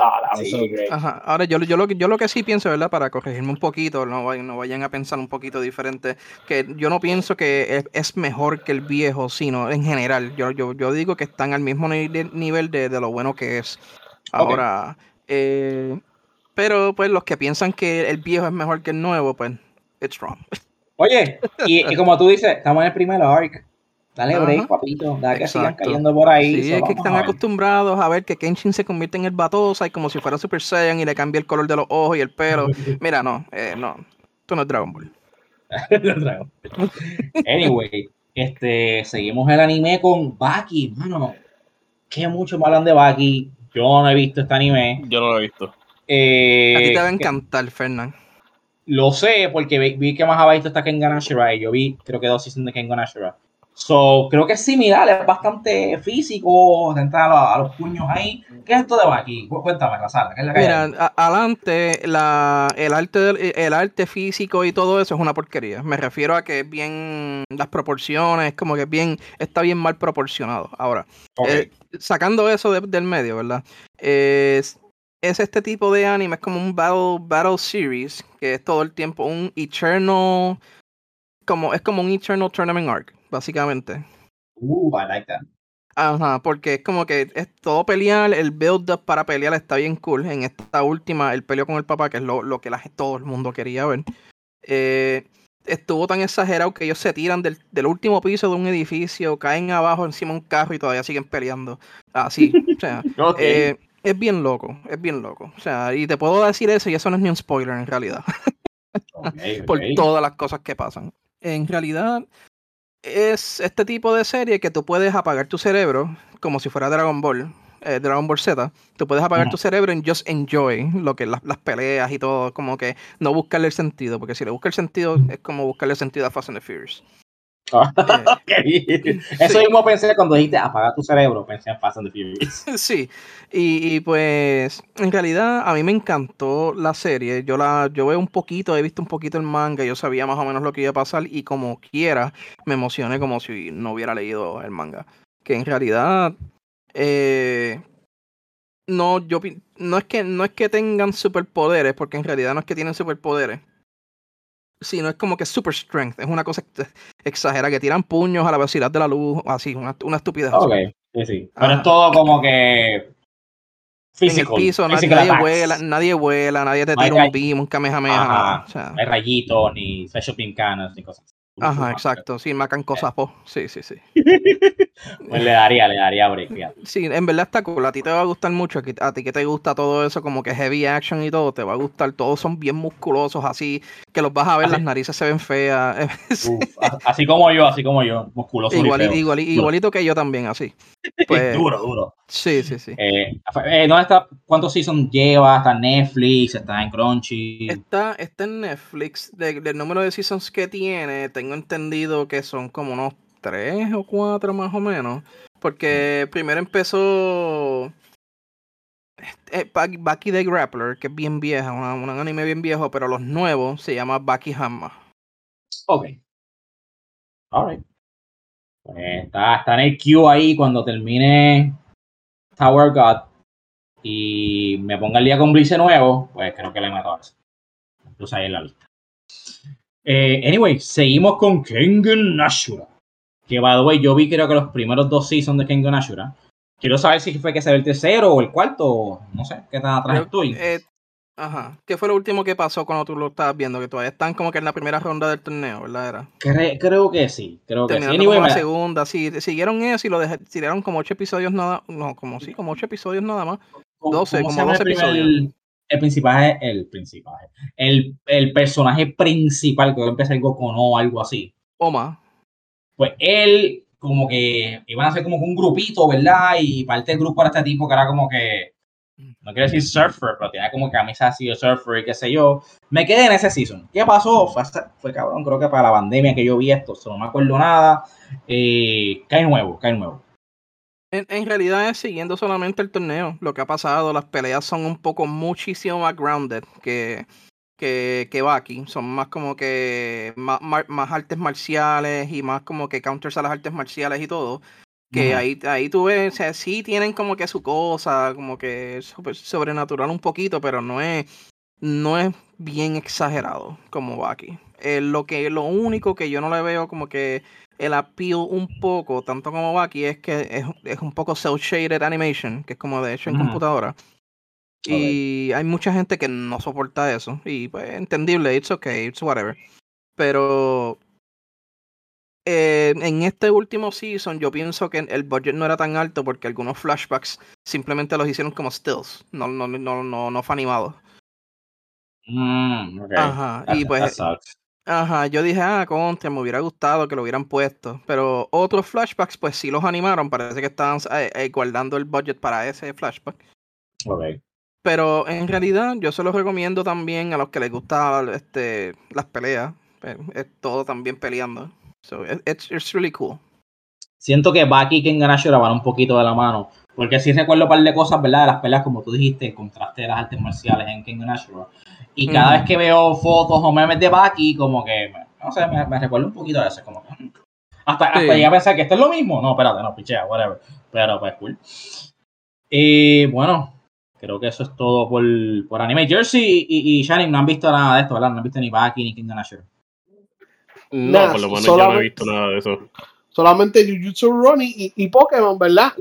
so great. Ajá. Ahora, yo, yo, lo, yo lo que sí pienso, ¿verdad? Para corregirme un poquito, no, no vayan a pensar un poquito diferente, que yo no pienso que es, mejor que el viejo, sino en general. Yo, yo, yo digo que están al mismo nivel de, de lo bueno que es. Ahora, eh, pero pues los que piensan que el viejo es mejor que el nuevo, pues it's wrong. Oye, y, como tú dices, estamos en el primer arc. Dale break, papito. Dale que sigan cayendo por ahí. Sí, es que están acostumbrados a ver que Kenshin se convierte en el Batosa y como si fuera Super Saiyan y le cambia el color de los ojos y el pelo. Mira, no, eh, no. Esto no es Dragon Ball. anyway, este, seguimos el anime con Baki. Mano, qué mucho me hablan de Baki. Yo no he visto este anime. Yo no lo he visto. Eh, a ti te va a encantar, Fernán. Lo sé, porque vi, que más abajo está Kengan Ashura y yo vi, creo que dos seasons de Kengan Ashura. So, creo que es similar, es bastante físico, entrar a, los puños ahí. ¿Qué es esto de aquí? Cuéntame, Razala, ¿qué es la que Mira, adelante, la, el, arte, el arte físico y todo eso es una porquería. Me refiero a que es bien, las proporciones, como que bien, está bien mal proporcionado. Ahora, eh, sacando eso del medio, ¿verdad? Es, es este tipo de anime, es como un battle, battle series, que es todo el tiempo un eternal, como, es como un eternal tournament arc básicamente. Uh, I like that. Ajá, porque es como que es todo pelear, el build-up para pelear está bien cool. En esta última, el peleo con el papá, que es lo, lo que la, todo el mundo quería ver. Eh, estuvo tan exagerado que ellos se tiran del, del, último piso de un edificio, caen abajo encima de un carro y todavía siguen peleando. Así. o sea, eh, es bien loco, es bien loco. O sea, y te puedo decir eso y eso no es ni un spoiler en realidad. Por todas las cosas que pasan. En realidad, es este tipo de serie que tú puedes apagar tu cerebro como si fuera Dragon Ball, eh, Dragon Ball Z. Tú puedes apagar tu cerebro y just enjoy lo que las, las, peleas y todo, como que no buscarle el sentido, porque si le busca el sentido es como buscarle el sentido a Fast and the Furious. Eso mismo pensé cuando dijiste apagar tu cerebro, pensé en Fast and the Furious. sí, y, pues en realidad a mí me encantó la serie. Yo la yo veo un poquito, he visto un poquito el manga, yo sabía más o menos lo que iba a pasar y como quiera me emocioné como si no hubiera leído el manga. Que en realidad eh, no, yo no es que no es que tengan superpoderes, porque en realidad no es que tienen superpoderes Sí, no es como que super strength, es una cosa exagera, que tiran puños a la velocidad de la luz, así, una, una estupidez. Ok, sí, sí. Pero es todo como que físico. En el piso, nadie, vuela, nadie vuela, nadie te tira un beam, un kamehameha. O sea, no hay rayitos, ni special beam cannons, ni cosas Ajá, exacto. Sí, macan cosas, po. Sí, sí, sí. pues le daría, le daría break, Sí, en verdad está cool. A ti te va a gustar mucho. A ti que te gusta todo eso, como que heavy action y todo, te va a gustar. Todos son bien musculosos, así que los vas a ver, las narices se ven feas. así como yo, así como yo, musculoso. Igual, igual, igualito que yo también, así. Pues, duro, duro. Sí, sí, sí. Eh, eh, ¿dónde está? ¿Cuántos seasons lleva? ¿Está en Netflix? ¿Está en Crunchy? Está, está en Netflix. del número de seasons que tiene, tengo entendido que son como unos tres o cuatro más o menos. Porque primero empezó eh, Baki the Grappler, que es bien vieja, un anime bien viejo, pero los nuevos se llama Baki Hamma. Ok. Alright. Pues está, está en el queue ahí cuando termine Tower God y me ponga el día con Blizzard nuevo, pues creo que le meto a eso. Entonces ahí en la lista. Eh, anyway, seguimos con Kengan Ashura. Que by the way, yo vi creo que los primeros dos seasons de Kengan Ashura. Quiero saber si fue que se ve el tercero o el cuarto, no sé, qué tan atrás estoy. Eh, ajá. ¿Qué fue lo último que pasó cuando tú lo estabas viendo? Que todavía están como que en la primera ronda del torneo, ¿verdad? Era? creo que sí, creo que sí. Anyway, la segunda, sí, siguieron eso y lo dejaron como ocho episodios nada, no, como sí, como ocho episodios nada más. 12, como 12 episodios. El, principal es el principal. El, el personaje principal, que empieza algo con O algo así. Oma. Pues él como que iban a ser como un grupito, ¿verdad? Y parte del grupo era este tipo que era como que, no quiero decir surfer, pero tenía como camisa así de surfer y qué sé yo. Me quedé en ese season. ¿Qué pasó? Fue, cabrón, creo que para la pandemia que yo vi esto, no me acuerdo nada. Eh, cae nuevo, cae nuevo. En, realidad es siguiendo solamente el torneo. Lo que ha pasado, las peleas son un poco muchísimo más grounded que, que, que Baki. Son más como que más, más, artes marciales y más como que counters a las artes marciales y todo. Que ahí, ahí tú ves, o sea, sí tienen como que su cosa, como que sobrenatural un poquito, pero no es, no es bien exagerado como Baki. Eh, lo que lo único que yo no le veo como que el appeal un poco, tanto como Baki, es que es, es un poco cel-shaded animation, que es como de hecho en computadora. Y hay mucha gente que no soporta eso. Y pues entendible, it's okay, it's whatever. Pero eh, en este último season yo pienso que el budget no era tan alto porque algunos flashbacks simplemente los hicieron como stills. No, no, no, no, no fue animado. Mm, Ajá. y pues. Ajá, yo dije, ah, contra, me hubiera gustado que lo hubieran puesto. Pero otros flashbacks, pues sí los animaron. Parece que estaban eh, eh, guardando el budget para ese flashback. Okay. Pero en realidad yo se los recomiendo también a los que les gustan este, las peleas. Eh, es todo también peleando. So it's, it's really cool. Siento que Baki y Kengan Ashura van un poquito de la mano. Porque sí recuerdo un par de cosas, ¿verdad? De las peleas, como tú dijiste, en contraste de las artes marciales en Kengan Ashura. Y cada vez que veo fotos o memes de Baki, como que, no sé, me, me recuerda un poquito de eso. Como que, mm. hasta, hasta llegué a pensar que esto es lo mismo. No, espérate, no, pichea, whatever. Pero pues cool. Y bueno, Creo que eso es todo por, por anime. Jersey y, y, Shining no han visto nada de esto, ¿verdad? No han visto ni Baki ni Kingdom Asher. No, por lo menos yo no he visto nada de eso. Solamente Jujutsu Ronnie y, y, Pokémon, ¿verdad?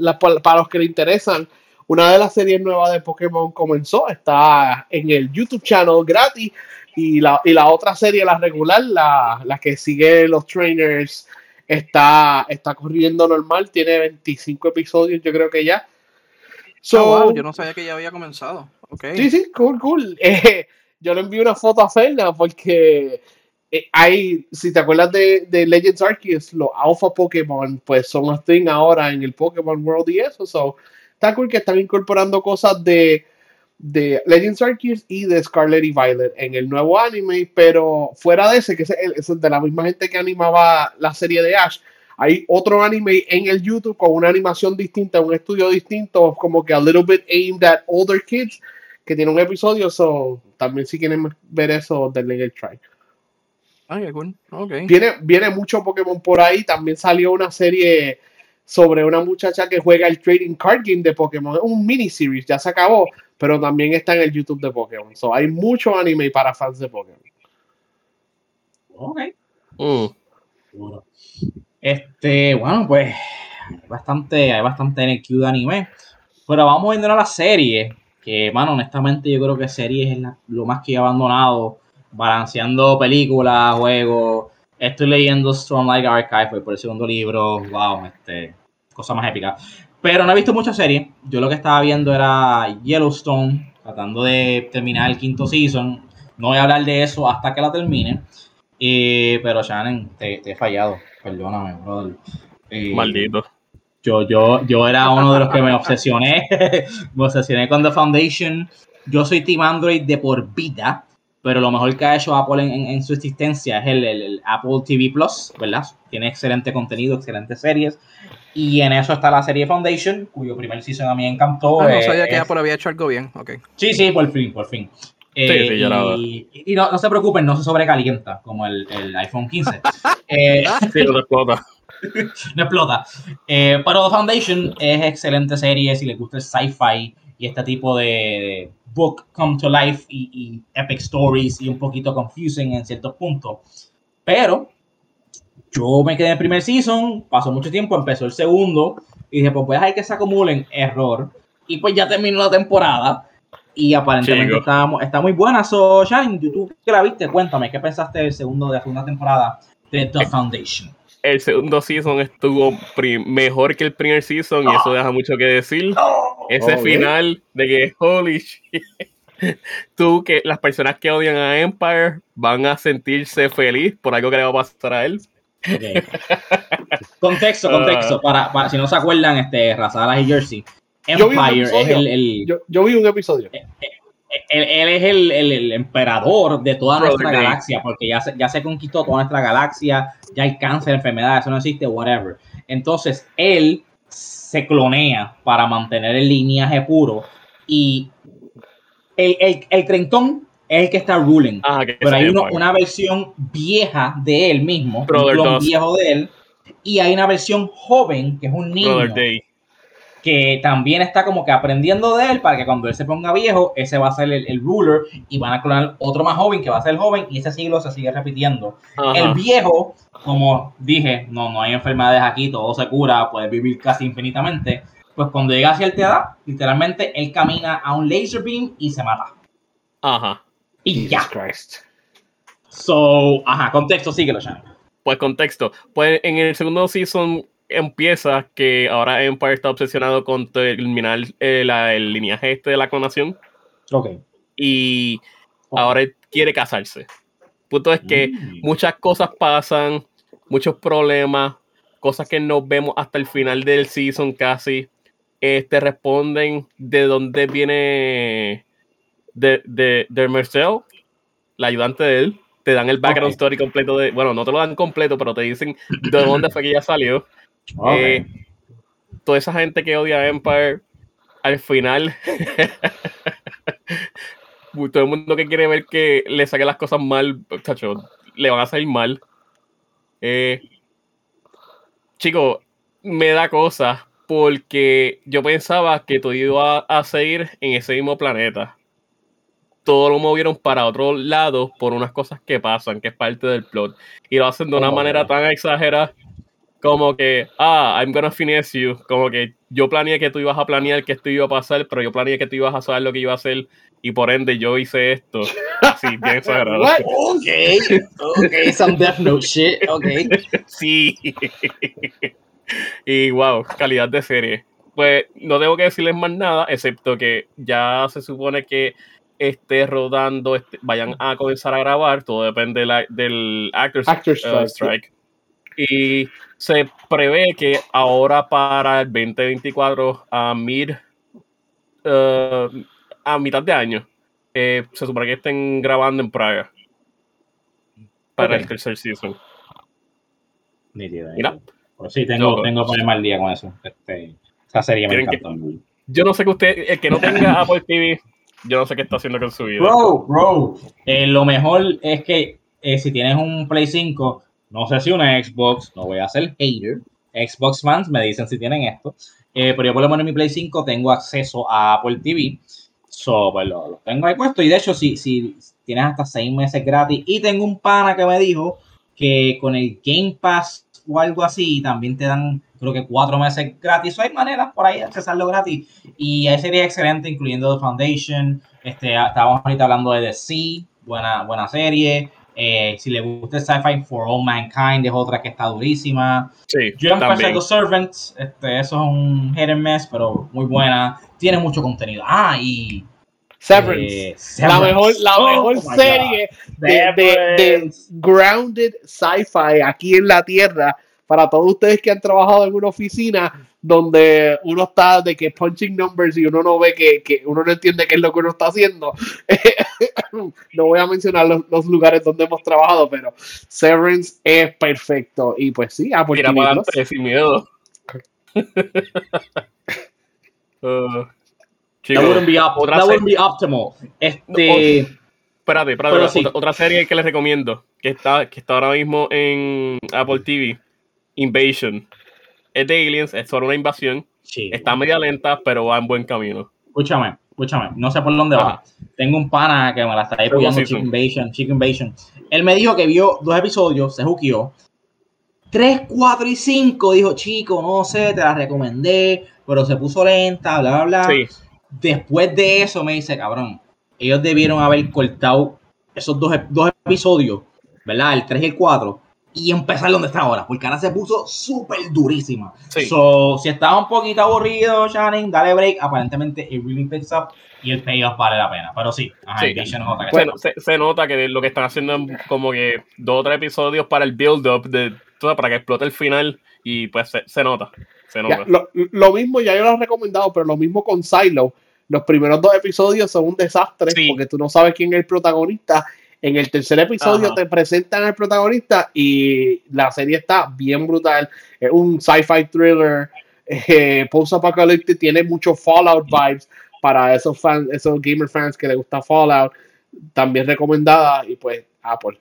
para, los que le interesan, una de las series nuevas de Pokémon comenzó, está en el YouTube channel gratis. Y la, y la otra serie, la regular, la, la que sigue los trainers, está, está corriendo normal, tiene 25 episodios, yo creo que ya. Ah, yo no sabía que ya había comenzado. Okay. Sí, sí, cool, cool. Eh, yo le envié una foto a Ferna porque eh, hay, si te acuerdas de, de, Legends Arceus, los Alpha Pokémon, pues son a thing ahora en el Pokémon World y eso. So, está cool que están incorporando cosas de, de Legends Arceus y de Scarlet y Violet en el nuevo anime, pero fuera de ese, que es, es de la misma gente que animaba la serie de Ash hay otro anime en el YouTube con una animación distinta, un estudio distinto, como que a little bit aimed at older kids, que tiene un episodio, so también si quieren ver eso, denle el try. Ay, okay. Viene, viene mucho Pokémon por ahí, también salió una serie sobre una muchacha que juega el trading card game de Pokémon, es un miniseries, ya se acabó, pero también está en el YouTube de Pokémon. So, hay mucho anime para fans de Pokémon. Ok. Mm. Este, bueno, pues hay bastante, hay bastante en el queue de anime. Pero vamos viendo a la serie, que, mano, honestamente yo creo que serie es lo más que he abandonado, balanceando películas, juegos. Estoy leyendo Stormlight Archive por el segundo libro, wow, este, cosa más épica. Pero no he visto muchas series. Yo lo que estaba viendo era Yellowstone, tratando de terminar el quinto season. No voy a hablar de eso hasta que la termine. Eh, pero Shannon, te he fallado. Perdóname, brother. Eh, Maldito. Yo, yo, yo era uno de los que me obsesioné, me obsesioné con The Foundation. Yo soy Team Android de por vida, pero lo mejor que ha hecho Apple en, su existencia es el, Apple TV Plus, ¿verdad? Tiene excelente contenido, excelentes series. Y en eso está la serie Foundation, cuyo primer season a mí me encantó. Ah, no sabía que Apple había hecho algo bien, ok. Sí, sí, por fin, por fin. Eh, y, no, no, se preocupen, no se sobrecalienta como el, el iPhone 15. eh, sí, no explota. no explota. Eh, pero The Foundation es excelente serie si les gusta el sci-fi y este tipo de book come to life y, y, epic stories y un poquito confusing en ciertos puntos. Pero yo me quedé en el primer season, pasó mucho tiempo, empezó el segundo y dije, pues voy a dejar que se acumulen error. Y pues ya terminó la temporada y aparentemente está, está, muy buena. So, Shine, tú que la viste, cuéntame, ¿qué pensaste del segundo de la segunda temporada de The Foundation? El segundo season estuvo mejor que el primer season y eso deja mucho que decir. Ese final de que, holy shit, tú que las personas que odian a Empire van a sentirse feliz por algo que le va a pasar a él. contexto, contexto, ah. para, si no se acuerdan, este, Razalas y Jersey Empire es el. yo, vi un episodio. Él, es el, emperador de toda nuestra galaxia, porque ya se, ya se conquistó toda nuestra galaxia, ya hay cáncer, enfermedad, eso no existe, whatever. Entonces, él se clonea para mantener el lineaje puro y el, el, el trentón es el que está ruling. Ah, pero hay una versión vieja de él mismo, un clon viejo de él, y hay una versión joven, que es un niño que también está como que aprendiendo de él para que cuando él se ponga viejo, ese va a ser el, ruler y van a clonar otro más joven que va a ser el joven y ese siglo se sigue repitiendo. El viejo, como dije, no, no hay enfermedades aquí, todo se cura, puede vivir casi infinitamente. Pues cuando llega a cierta edad, literalmente él camina a un laser beam y se mata. Ajá. Y ya. So, ajá, contexto, síguelo, Shannon. Pues contexto. Pues en el segundo season empieza que ahora Empire está obsesionado con terminar el, el lineaje este de la clonación. Ok. Y ahora quiere casarse. Punto es que mm. muchas cosas pasan, muchos problemas, cosas que no vemos hasta el final del season casi. Este responden de dónde viene de, de, de Marcel, la ayudante de él. Te dan el background story completo de. Bueno, no te lo dan completo, pero te dicen de dónde fue que ella salió. Eh, toda esa gente que odia a Empire, al final, todo el mundo que quiere ver que le saque las cosas mal, chacho, le van a salir mal. Eh, chico, me da cosa porque yo pensaba que todo iba a seguir en ese mismo planeta. Todo lo movieron para otro lado por unas cosas que pasan, que es parte del plot. Y lo hacen de una oh. manera tan exagerada como que, ah, I'm gonna finesse you, como que yo planeé que tú ibas a planear que esto iba a pasar, pero yo planeé que tú ibas a saber lo que iba a hacer y por ende yo hice esto. Sí, bien exagerado. Ok, ok, some Death Note shit, ok. Sí. Y wow, calidad de serie. Pues no tengo que decirles más nada, excepto que ya se supone que esté rodando, este, vayan a comenzar a grabar, todo depende del Actors, uh, Strike. Y se prevé que ahora para el 2024 a mid uh, a mitad de año eh, se supone que estén grabando en Praga para el tercer season. Mira. Pues sí, tengo, tengo que mal día con eso. Este, esa serie me encanta. yo no sé que usted, el que no tenga Apple TV, yo no sé qué está haciendo con su vida. Bro, bro, eh, lo mejor es que eh, si tienes un Play 5, no sé si una Xbox, no voy a ser hater. Xbox fans me dicen si tienen esto. Eh, pero yo por lo menos en mi Play 5 tengo acceso a Apple TV. So, pues lo, tengo ahí puesto. Y de hecho, si, si tienes hasta seis meses gratis. Y tengo un pana que me dijo que con el Game Pass o algo así, también te dan, creo que cuatro meses gratis. hay maneras por ahí de accesarlo gratis. Y ahí sería excelente, incluyendo The Foundation. Este, estábamos ahorita hablando de The Sea, buena, buena serie. Eh, si le gusta Sci-Fi For All Mankind, es otra que está durísima. Sí, Yo empecé The Servants, este, eso es un hit and mess, pero muy buena. Tiene mucho contenido. Ah, y. Severance. Eh, la mejor, la oh mejor serie de, de, grounded sci-fi aquí en la Tierra para todos ustedes que han trabajado en una oficina donde uno está de que punching numbers y uno no ve que, que uno no entiende qué es lo que uno está haciendo. no voy a mencionar los, lugares donde hemos trabajado, pero Severance es perfecto. Y pues sí, Apple Mira para adelante, sin miedo. uh, that wouldn't be, that wouldn't be optimal. Este... espérate, espérate, otra, serie que les recomiendo, que está, que está ahora mismo en Apple TV, Invasion. Es de Aliens, es sobre una invasión. Está media lenta, pero va en buen camino. Escúchame, escúchame, no sé por dónde va. Tengo un pana que me la está apoyando Chicken Invasion, Chicken Invasion. Él me dijo que vio dos episodios, se juqueó. 3, 4 y 5 dijo, chico, no sé, te la recomendé, pero se puso lenta, bla, bla, bla. Después de eso me dice, cabrón, ellos debieron haber cortado esos dos, dos episodios, ¿verdad? El 3 y el 4 y empezar donde está ahora, porque ahora se puso súper durísima. So, si estás un poquito aburrido, Shannon, dale break. Aparentemente, it really picks up y el payoff vale la pena. Pero sí, bueno, se, nota que lo que están haciendo es como que dos o tres episodios para el build-up, de, para que explote el final y pues se, nota. Se nota. lo, mismo, ya yo lo he recomendado, pero lo mismo con Silo. Los primeros dos episodios son un desastre porque tú no sabes quién es el protagonista en el tercer episodio te presentan al protagonista y la serie está bien brutal. Es un sci-fi thriller, eh, post-apocalyptic, tiene muchos Fallout vibes para esos fans, esos gamer fans que les gusta Fallout. También recomendada y pues Apple.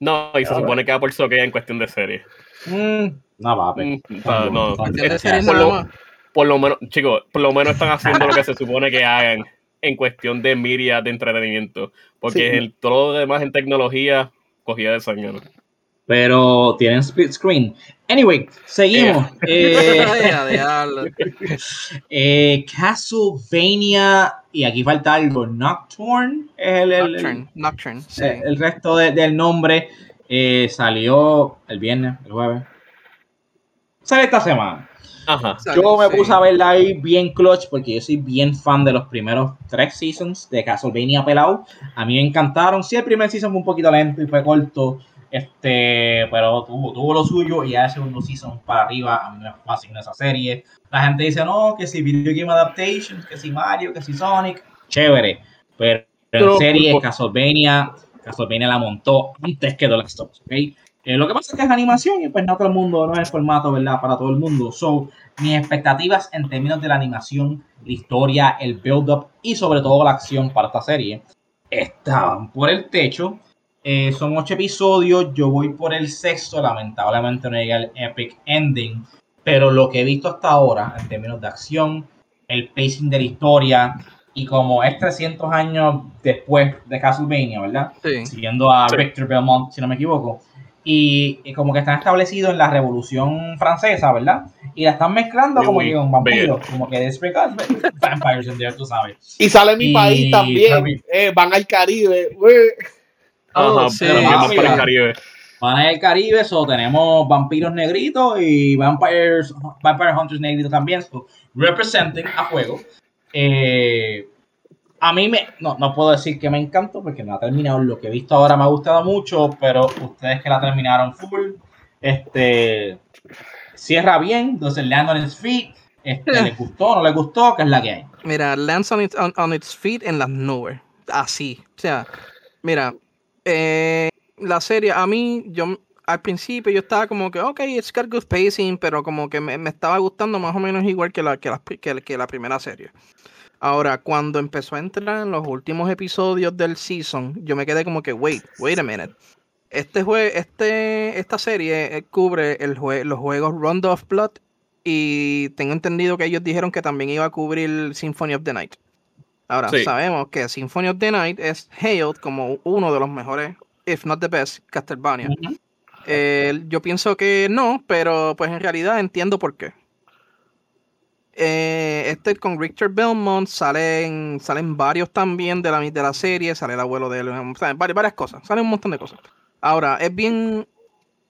No, y se supone que Apple soquea en cuestión de serie. Mm, no, va, mm, no, no, por, lo, por lo menos, chicos, por lo menos están haciendo lo que se supone que hagan en cuestión de media de entretenimiento. Porque el, todo lo demás en tecnología cogía de sangre. Pero tienen split screen. Anyway, seguimos. Eh, eh, Castlevania, y aquí falta algo, Nocturne. el, el, Nocturne, el, resto del nombre eh, salió el viernes, el jueves. Sale esta semana. Yo me puse a verla ahí bien clutch porque yo soy bien fan de los primeros tres seasons de Castlevania Pelado. A mí me encantaron. Sí, el primer season fue un poquito lento y fue corto, este, pero tuvo, tuvo lo suyo y ya el segundo season para arriba. A mí me fascina esa serie. La gente dice, no, que si Video Game Adaptations, que si Mario, que si Sonic. Chévere. Pero en serie, Castlevania, Castlevania la montó antes que The Last of Us, eh, lo que pasa es que es animación y pues no todo el mundo, no es el formato, ¿verdad? Para todo el mundo. So, mis expectativas en términos de la animación, la historia, el build-up y sobre todo la acción para esta serie estaban por el techo. Eh, son ocho episodios, yo voy por el sexto, lamentablemente no llega el epic ending, pero lo que he visto hasta ahora en términos de acción, el pacing de la historia y como es 300 años después de Castlevania, ¿verdad? Sí. Siguiendo a Victor Belmont, si no me equivoco y, como que están establecidos en la Revolución Francesa, ¿verdad? Y la están mezclando como que con vampiros, como que después vampires in there, tú sabes. Y sale mi país también, eh, van al Caribe, Ajá, sí, van para el Caribe. Van al Caribe, so tenemos vampiros negritos y vampires, vampire hunters negritos también, so representing a juego. Eh, a mí me, no, no puedo decir que me encantó porque no ha terminado. Lo que he visto ahora me ha gustado mucho, pero ustedes que la terminaron full, este, cierra bien, entonces Land on its feet, este, ¿les gustó no les gustó? ¿Qué es la que hay? Mira, lands on its, on, its feet en las nubes, así. O sea, mira, eh, la serie, a mí, yo al principio yo estaba como que, ok, it's got good pacing, pero como que me, me estaba gustando más o menos igual que la, que la, que, que la primera serie. Ahora, cuando empezó a entrar en los últimos episodios del season, yo me quedé como que, wait, wait a minute. Este jue este, esta serie eh, cubre el los juegos Rondo of Blood y tengo entendido que ellos dijeron que también iba a cubrir Symphony of the Night. Ahora, sabemos que Symphony of the Night es hailed como uno de los mejores, if not the best, Castlevania. yo pienso que no, pero pues en realidad entiendo por qué. Eh, este con Richard Belmont salen, salen varios también de la, de la serie, sale el abuelo de él, varias, varias cosas, salen un montón de cosas. Ahora, es bien,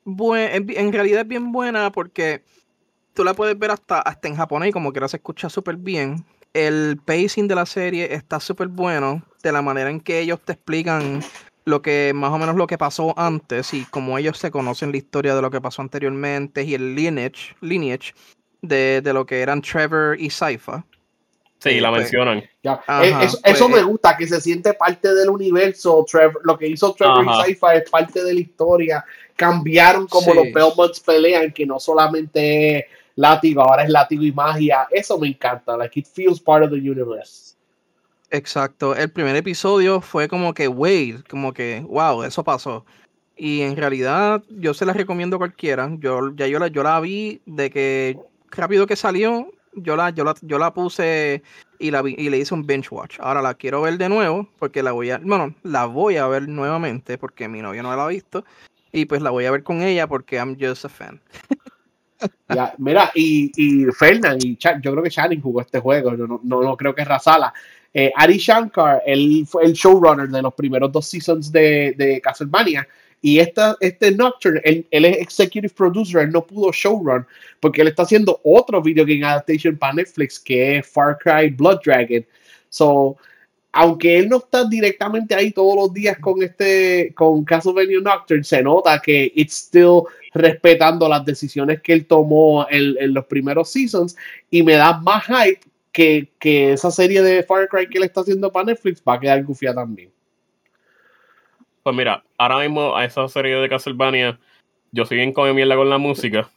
en realidad es bien buena porque tú la puedes ver hasta, hasta en japonés y como que se escucha súper bien. El pacing de la serie está súper bueno, de la manera en que ellos te explican lo que más o menos lo que pasó antes y como ellos se conocen la historia de lo que pasó anteriormente y el lineage, lineage de, de lo que eran Trevor y Saifa. Sí, la pues, mencionan. Eh, eso, pues, me gusta, que se siente parte del universo. Trevor, lo que hizo Trevor y Saifa es parte de la historia. Cambiaron como los Belmonts pelean, que no solamente es látigo, ahora es látigo y magia. Eso me encanta. Like it feels part of the universe. Exacto. El primer episodio fue como que, wait, como que, wow, eso pasó. Y en realidad, yo se la recomiendo a cualquiera. Yo ya yo la, yo la vi de que rápido que salió, yo la, yo la, yo la puse y, la y le hice un bench watch. Ahora la quiero ver de nuevo porque la voy a, bueno, la voy a ver nuevamente porque mi novio no la ha visto. Y pues la voy a ver con ella porque I'm just a fan. mira, y, y Fernan y yo creo que Shannon jugó este juego, yo no, no, creo que Razala. Eh, Shankar, él fue el showrunner de los primeros dos seasons de, Castlevania. Y esta, este Nocturne, él, es executive producer, él no pudo showrun porque él está haciendo otro video game adaptation para Netflix que es Far Cry Blood Dragon. So, aunque él no está directamente ahí todos los días con este, con Castlevania Nocturne, se nota que it's still respetando las decisiones que él tomó en, los primeros seasons y me da más hype que, que, esa serie de Far Cry que él está haciendo para Netflix va a quedar gufia también. Pues mira, ahora mismo a esa serie de Castlevania, yo soy bien come mierda con la música.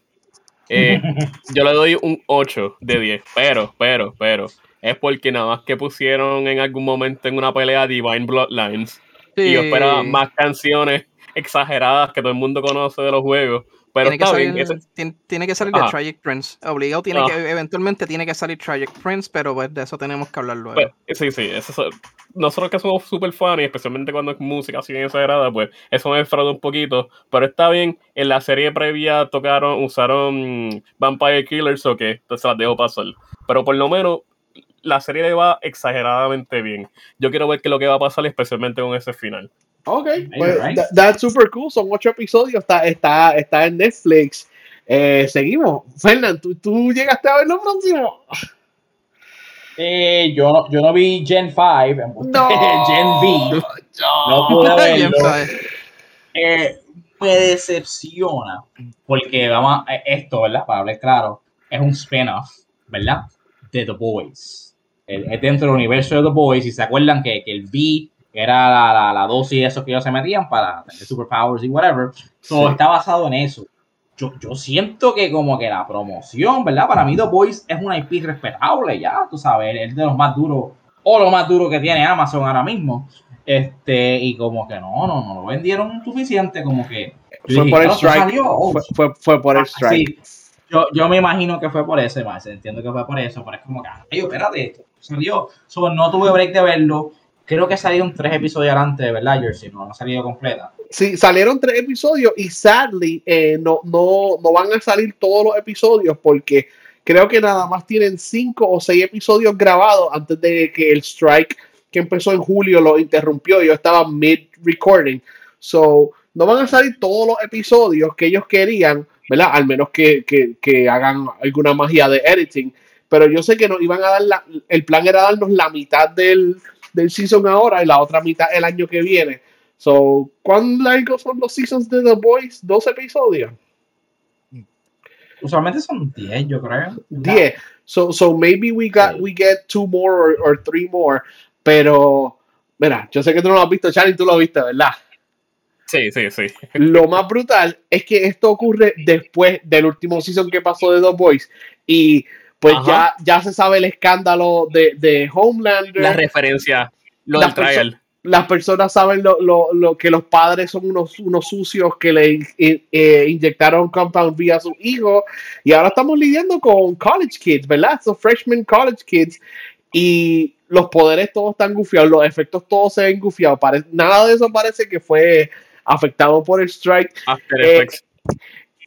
Eh, yo le doy un 8 de 10, pero, pero, pero, es porque nada más que pusieron en algún momento en una pelea Divine Bloodlines. Y yo esperaba más canciones exageradas que todo el mundo conoce de los juegos pero tiene, que salir, tiene, que salir de Tragic Prince. Obligado tiene que, eventualmente tiene que salir Tragic Prince, pero pues, de eso tenemos que hablar luego. Pues, sí, sí. nosotros que somos super fans, y especialmente cuando es música así bien exagerada, pues eso me defrauda un poquito. Pero está bien, en la serie previa tocaron, usaron Vampire Killers o que entonces las dejo pasar. Pero por lo menos la serie le va exageradamente bien. Yo quiero ver qué es lo que va a pasar, especialmente con ese final. Ok, pues, that's super cool. Son ocho episodios, está, está, está en Netflix. Eh, seguimos. Fernand, ¿tú, ¿tú, llegaste a ver lo próximo? Eh, yo, yo no vi Gen 5, no, Gen V. No, pude verlo. Eh, me decepciona porque vamos a, esto, ¿verdad? Para hablar claro, es un spin-off, ¿verdad? De The Boys. Es dentro del universo de The Boys. Y se acuerdan que, que el V era la, la, la, dosis de esos que ellos se metían para tener superpowers y whatever. Todo está basado en eso. Yo, yo, siento que como que la promoción, ¿verdad? Para mí The Boys es una IP respetable ya, tú sabes, es de los más duros o lo más duro que tiene Amazon ahora mismo. Este, y como que no, no, no lo vendieron suficiente, como que... Fue, por el strike. Oh, fue, fue, por el ah, strike. Yo, yo, me imagino que fue por eso, más entiendo que fue por eso, pero es como que, ay, espérate, salió. no tuve break de verlo creo que salieron tres episodios adelante, ¿verdad, Jersey? No, ha salido completa. Sí, salieron tres episodios y sadly eh, no, no, no van a salir todos los episodios porque creo que nada más tienen cinco o seis episodios grabados antes de que el strike que empezó en julio lo interrumpió. Yo estaba mid-recording. So, no van a salir todos los episodios que ellos querían, ¿verdad? Al menos que, que, que hagan alguna magia de editing. Pero yo sé que nos iban a dar la, el plan era darnos la mitad del, del season ahora y la otra mitad el año que viene. So, ¿cuán largos son los seasons de The Boys? ¿Dos episodios? Usualmente son 10, yo creo. 10. So, so maybe we got we get two more or, or, three more. Pero, mira, yo sé que tú no lo has visto, Charlie, tú lo viste, ¿verdad? Sí, sí, sí. Lo más brutal es que esto ocurre después del último season que pasó de The Boys. Y pues ya, ya se sabe el escándalo de, de Homelander. La referencia, lo del trial. Las personas saben lo, lo, lo, que los padres son unos, unos sucios que le eh, eh, inyectaron Compound V a su hijo. Y ahora estamos lidiando con college kids, ¿verdad? Son freshman college kids. Y los poderes todos están gufiados, los efectos todos se ven gufiados. nada de eso parece que fue afectado por el strike. After eh,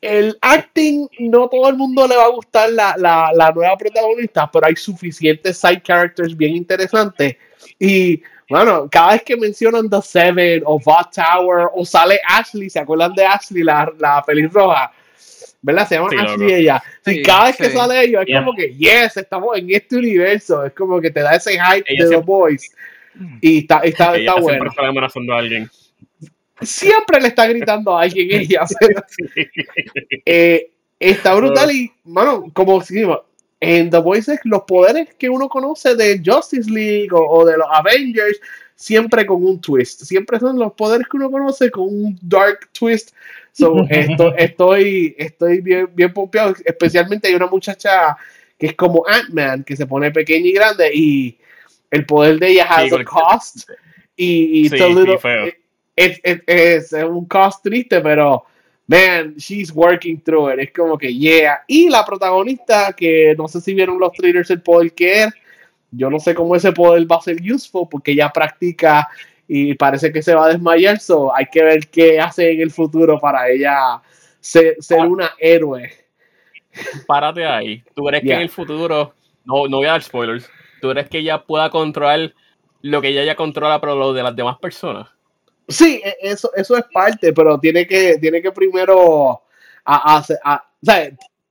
el acting, no todo el mundo le va a gustar la, la, la, nueva protagonista, pero hay suficientes side characters bien interesantes. Y bueno, cada vez que mencionan The Seven o Bot Tower o sale Ashley, ¿se acuerdan de Ashley, la, la roja? ¿Verdad? Se llama Ashley ella. Sí, cada vez que sale ella es como que, yes, estamos en este universo. Es como que te da ese hype de The Boys. Y está, está, está bueno. amenazando a alguien. Siempre le está gritando a alguien ella. Eh, está brutal y, mano, como si en The Voice los poderes que uno conoce de Justice League o, de los Avengers, siempre con un twist. Siempre son los poderes que uno conoce con un dark twist. So, esto, estoy, estoy bien, bien pompeado. Especialmente hay una muchacha que es como Ant-Man, que se pone pequeña y grande y el poder de ella has a cost. Y, sí, es, es, un cost triste, pero man, she's working through it. Es como que, yeah. Y la protagonista, que no sé si vieron los trailers el poder que es, yo no sé cómo ese poder va a ser useful, porque ella practica y parece que se va a desmayar, so hay que ver qué hace en el futuro para ella ser, ser ah. una héroe. Párate ahí. ¿Tú crees que en el futuro, no, no voy a dar spoilers, tú crees que ella pueda controlar lo que ella ya controla, pero lo de las demás personas? Sí, e, eso, eso es parte, pero tiene que, tiene que primero a,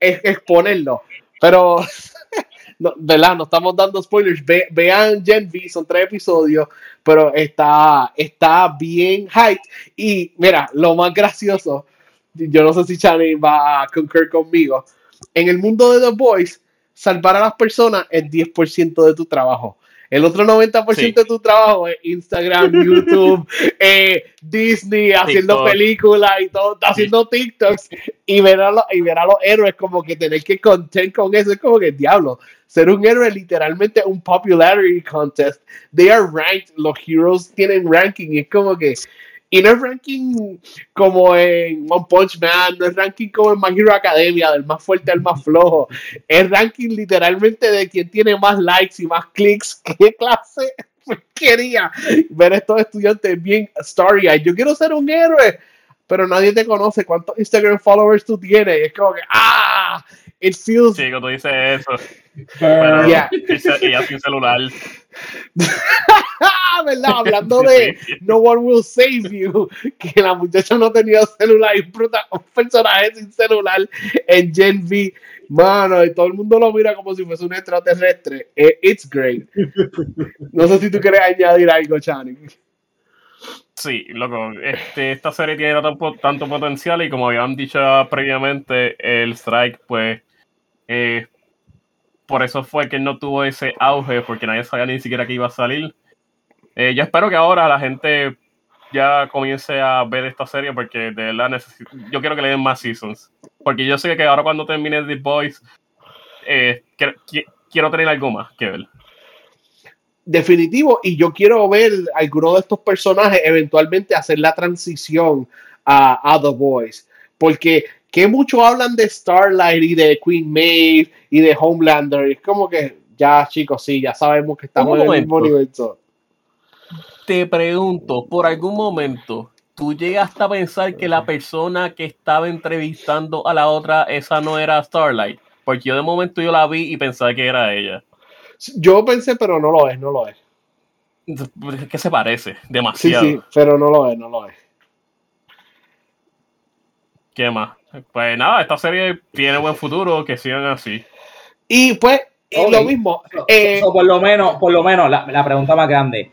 exponerlo. Pero, no, ¿verdad? No estamos dando spoilers. vean Gen V, son tres episodios, pero está, está bien hype. Y mira, lo más gracioso, yo no sé si Chani va a concurrir conmigo. En el mundo de The Boys, salvar a las personas es 10% de tu trabajo. El otro 90% de tu trabajo es Instagram, YouTube, eh, Disney, haciendo películas y todo, haciendo TikToks y ver, a los, y ver a los héroes como que tener que content con eso es como que diablo. Ser un héroe literalmente un popularity contest. They are ranked, los heroes tienen ranking, es como que y no es ranking como en One Punch Man, no es ranking como en My Hero Academia, del más fuerte al más flojo. Es ranking literalmente de quien tiene más likes y más clics. ¿Qué clase quería ver a estos estudiantes bien story Yo quiero ser un héroe, pero nadie te conoce. ¿Cuántos Instagram followers tú tienes? Es como que, ¡ah! It feels. Sí, cuando dices eso. Pero, yeah. y, sin celular. ¿verdad? Hablando de No One Will Save You, que la muchacha no tenía celular y un personaje sin celular en Gen V. Mano, y todo el mundo lo mira como si fuese un extraterrestre. Eh, it's great. No sé si tú quieres añadir algo, Chani. Sí, loco, este, esta serie tiene tanto, potencial y como habían dicho previamente, el Strike, pues, eh, por eso fue que no tuvo ese auge, porque nadie sabía ni siquiera que iba a salir. Eh, yo espero que ahora la gente ya comience a ver esta serie porque de verdad necesito, yo quiero que le den más seasons. Porque yo sé que ahora cuando termine The Boys, eh, quiero, tener algo más que ver. Definitivo, y yo quiero ver a alguno de estos personajes eventualmente hacer la transición a, a The Boys. Porque que mucho hablan de Starlight y de Queen Maeve y de Homelander. es como que ya, chicos, sí, ya sabemos que estamos en el mismo universo te pregunto, por algún momento, ¿tú llegaste a pensar que la persona que estaba entrevistando a la otra, esa no era Starlight? Porque yo de momento yo la vi y pensaba que era ella. Yo pensé, pero no lo es, no lo es. Es que se parece demasiado. Sí, sí, pero no lo es, no lo es. ¿Qué más? Pues nada, esta serie tiene buen futuro, que sigan así. Y pues, lo mismo. Eh, por lo menos, por lo menos, la, la pregunta más grande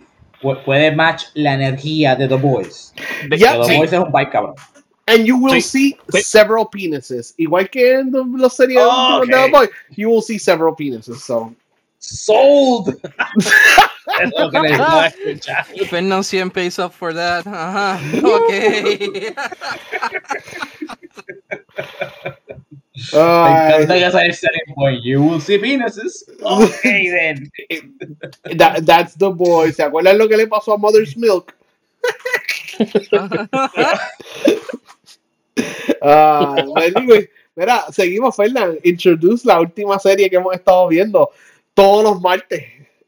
puede match la energía de The Boys. The Boys es un bike cabrón. And you will see several penises. Igual que en los series oh, de The Boys, you will see several penises. So. Sold! es lo que les voy a escuchar. Fernand 100 pays up for that. Ajá. Ok. Me encanta que esa selling point. You will see penises. Okay, then. That, that's the boy. ¿Se acuerdan lo que le pasó a Mother's Milk? uh, anyway, mira, seguimos, Fernand. Introduce la última serie que hemos estado viendo todos los martes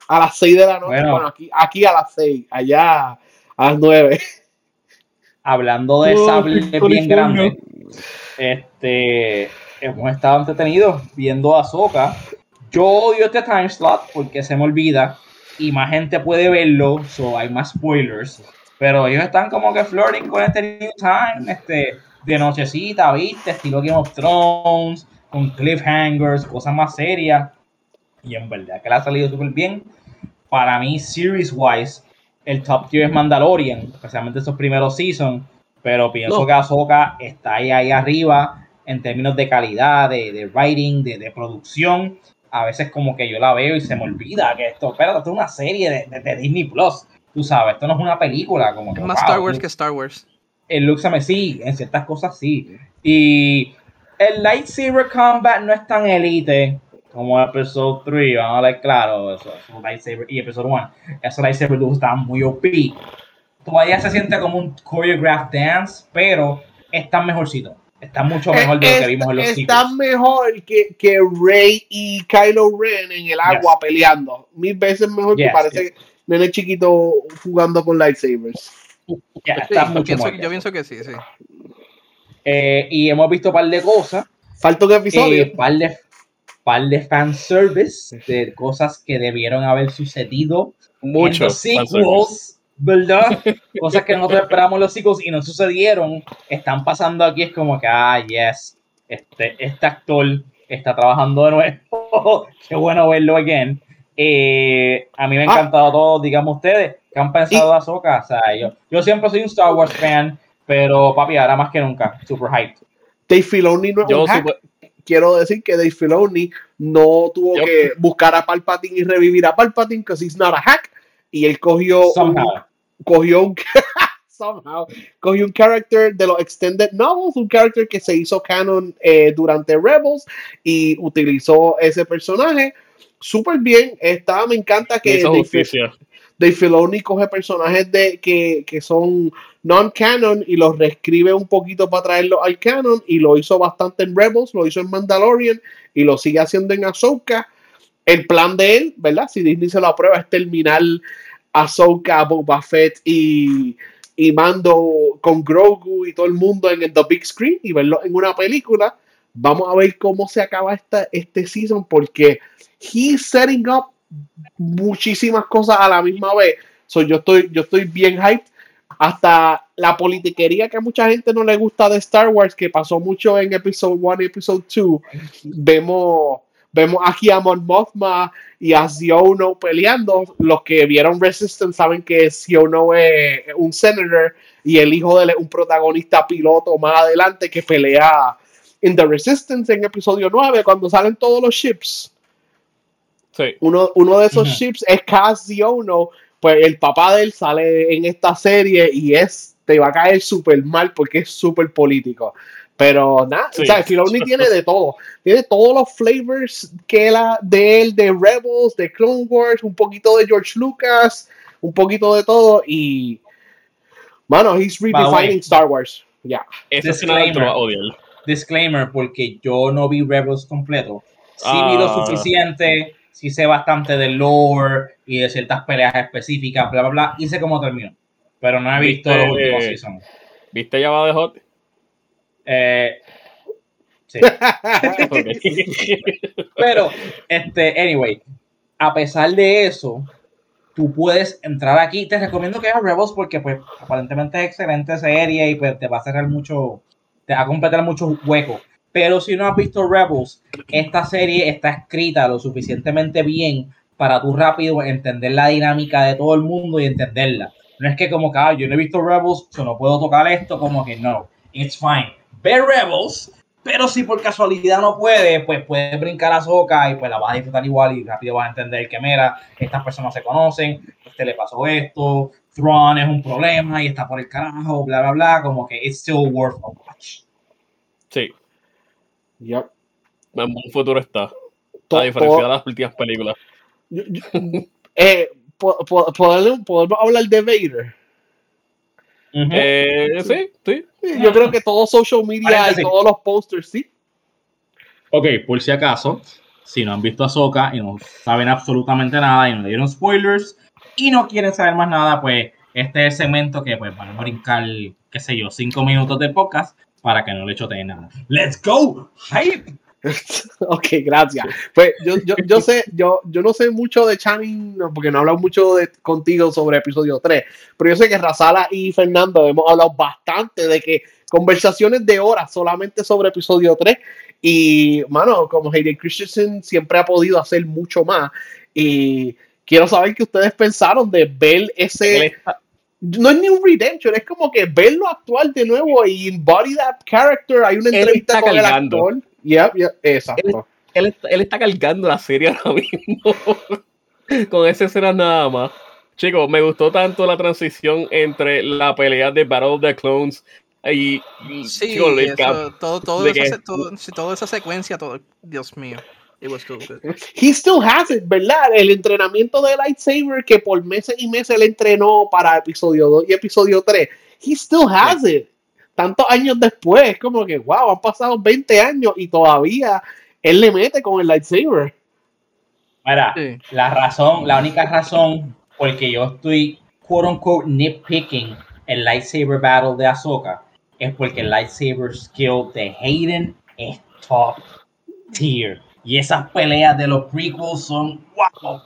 a las 6 de la noche. Bueno, bueno aquí, aquí a las 6, allá a las 9. Hablando de oh, sable bien grande, este hemos estado entretenidos viendo a Soca. Yo odio este time slot porque se me olvida y más gente puede verlo, so hay más spoilers. Pero ellos están como que flirting con este new time, este, de nochecita, ¿viste? Estilo Game of Thrones, con cliffhangers, cosas más serias. Y en verdad que le ha salido súper bien. Para mí, series-wise, el top tier es Mandalorian, especialmente esos primeros seasons. pero pienso que Ahsoka está ahí, ahí arriba en términos de calidad, de, writing, de, producción. A veces como que yo la veo y se me olvida que esto, pero esto es una serie de, Disney Plus. Tú sabes, esto no es una película. Como es más Star Wars que Star Wars. El me sí, en ciertas cosas sí. Y el lightsaber combat no es tan elite como Episode 3, vamos a ver claro, eso, lightsaber y Episode 1. Esos lightsaber estaban muy OP todavía se siente como un choreographed dance, pero está mejorcito. Está mucho mejor de lo que vimos en los Está mejor que, que Rey y Kylo Ren en el agua peleando. Mil veces mejor que parece que nene chiquito jugando con lightsabers. yo pienso que sí, sí. Eh, y hemos visto un par de cosas. Falta un episodio. Eh, par de, par de fanservice de cosas que debieron haber sucedido. Muchos. Sequels ¿verdad? Cosas que nosotros esperamos los chicos y no sucedieron, están pasando aquí, es como que, ah, yes, este, este actor está trabajando de nuevo, qué bueno verlo again. Eh, a mí me ha ah. encantado todo, digamos ustedes, ¿qué han pensado de Ahsoka? O sea, yo, yo siempre soy un Star Wars fan, pero papi, ahora más que nunca, super hyped. Dave Filoni no es un hack. Quiero decir que Dave Filoni no tuvo que buscar a Palpatine y revivir a Palpatine, because he's not a hack. Y él cogió un, cogió un somehow, cogió un character de los extended novels, un character que se hizo canon eh, durante Rebels y utilizó ese personaje. Súper bien. Está, me encanta que Dave, Filoni coge personajes de que, que son non-canon y los reescribe un poquito para traerlo al canon y lo hizo bastante en Rebels, lo hizo en Mandalorian y lo sigue haciendo en Ahsoka el plan de él, ¿verdad? Si Disney se lo aprueba, es terminar Ahsoka, Boba Fett y, y Mando con Grogu y todo el mundo en el The Big Screen y verlo en una película. Vamos a ver cómo se acaba esta, este season porque he's setting up muchísimas cosas a la misma vez. So, yo, estoy, yo estoy bien hyped. Hasta la politiquería que a mucha gente no le gusta de Star Wars, que pasó mucho en Episode 1 y Episode 2. Vemos Vemos aquí a Mon Mothma y a Ziono peleando. Los que vieron Resistance saben que Ziono es un senator y el hijo de un protagonista piloto más adelante que pelea en The Resistance en episodio 9 cuando salen todos los ships. Sí. Uno, uno de esos ships es Kaz Ziono, pues el papá de él sale en esta serie y es te va a caer súper mal porque es súper político. Pero nada, o sea, Filoni tiene de todo. Tiene todos los flavors que la de él, de Rebels, de Clone Wars, un poquito de George Lucas, un poquito de todo. Y, mano, he's redefining Star Wars. Ya. Disclaimer, disclaimer, porque yo no vi Rebels completo. Sí vi lo ah. suficiente, sí sé bastante del lore y de ciertas peleas específicas, bla, bla, bla. Y sé cómo terminó. Pero no he visto los últimos seasons. ¿Viste Java de Hot? Eh, Pero, este, anyway, a pesar de eso, tú puedes entrar aquí. Te recomiendo que hagas Rebels porque, pues, aparentemente es excelente serie y pues te va a cerrar mucho, te va a completar muchos huecos. Pero si no has visto Rebels, esta serie está escrita lo suficientemente bien para tú rápido entender la dinámica de todo el mundo y entenderla. No es que como que, ah, yo no he visto Rebels, yo no puedo tocar esto, como que no, it's fine ver Rebels, pero si por casualidad no puede, pues puedes brincar a Soca y pues la vas a disfrutar igual y rápido vas a entender que, mira, estas personas se conocen, este le pasó esto, Thrawn es un problema y está por el carajo, bla, bla, bla, como que it's still worth a watch. Sí. Yep. En buen futuro está. A diferencia de las últimas películas. eh, ¿Podemos hablar de Vader? Eh, sí, sí. Yo creo que todo social media y todos los posters, sí. Ok, por si acaso, si no han visto a Soca y no saben absolutamente nada y no le dieron spoilers y no quieren saber más nada, pues este es el segmento que pues van a brincar, qué sé yo, cinco minutos de podcast para que no le choteen nada. ¡Let's go! ¡Hype! ok, gracias. Pues yo, yo, yo, sé, yo, yo no sé mucho de Channing, porque no he hablado mucho de, contigo sobre episodio 3, pero yo sé que Razala y Fernando hemos hablado bastante de que conversaciones de horas solamente sobre episodio 3 y, mano, como Hayden Christensen siempre ha podido hacer mucho más y quiero saber qué ustedes pensaron de ver ese... no es ni un redemption, es como que verlo actuar de nuevo y embody that character. Hay una entrevista con el actor. Yeah, yeah, exacto. Él, él, está cargando la serie ahora mismo. con esa escena nada más. Chicos, me gustó tanto la transición entre la pelea de Battle of the Clones y. Sí, eso, todo, todo, esa, todo, toda esa secuencia, todo, Dios mío. It was He still has it, ¿verdad? El entrenamiento de lightsaber que por meses y meses él entrenó para episodio 2 y episodio 3. He still has it. Tantos años después, como que, wow, han pasado 20 años y todavía él le mete con el lightsaber. Mira, la razón, la única razón por que yo estoy, quote unquote, nitpicking el lightsaber battle de Ahsoka es porque el lightsaber skill de Hayden es top tier. Y esas peleas de los prequels son wow,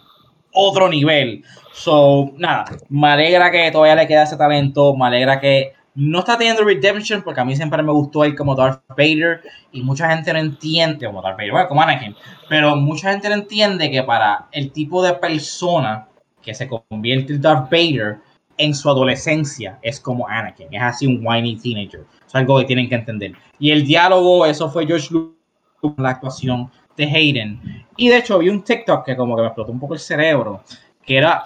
otro nivel. So, nada, me alegra que todavía le queda ese talento. Me alegra que no está teniendo redemption, porque a mí siempre me gustó él como Darth Vader. Y mucha gente no entiende, como Darth Vader, bueno, como Anakin. Pero mucha gente no entiende que para el tipo de persona que se convierte en Darth Vader en su adolescencia es como Anakin. Es así un whiny teenager. Es algo que tienen que entender. Y el diálogo, eso fue George Lucas, la actuación de Hayden. Y de hecho vi un TikTok que como que me explotó un poco el cerebro, que era,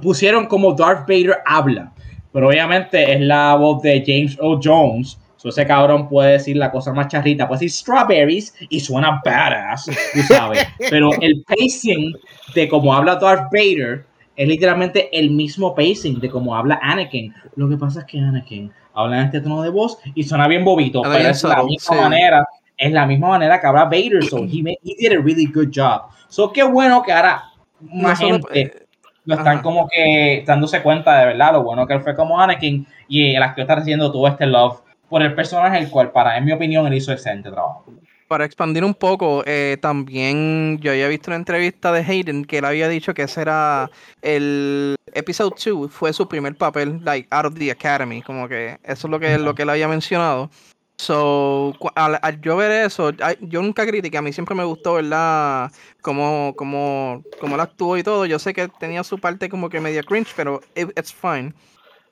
pusieron como Darth Vader habla, pero obviamente es la voz de James O. Jones. So ese cabrón puede decir la cosa más charrita, puede decir strawberries y suena badass, tú sabes. Pero el pacing de cómo habla Darth Vader es literalmente el mismo pacing de cómo habla Anakin. Lo que pasa es que Anakin habla en este tono de voz y suena bien bobito, pero es la misma manera es la misma manera que habla Vader. So he, he did a really good job. So qué bueno que ahora más gente eh, lo están como que dándose cuenta de verdad lo bueno que él fue como Anakin y el actor está recibiendo todo este love por el personaje, el cual para, en mi opinión, él hizo excelente trabajo. Para expandir un poco, eh, también yo había visto una entrevista de Hayden que él había dicho que ese era el episodio 2, fue su primer papel, like, out of the academy, como que eso es lo que, lo que él había mencionado. So, al, yo ver eso, yo nunca critiqué, a mí siempre me gustó, ¿verdad? Como, como, como él actuó y todo. Yo sé que tenía su parte como que media cringe, pero it's fine.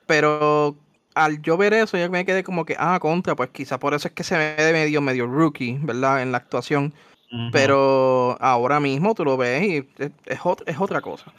Pero al yo ver eso, yo me quedé como que, ah, contra, pues quizá por eso es que se ve de medio, medio rookie, ¿verdad? En la actuación. Pero ahora mismo tú lo ves y es, es, otra cosa.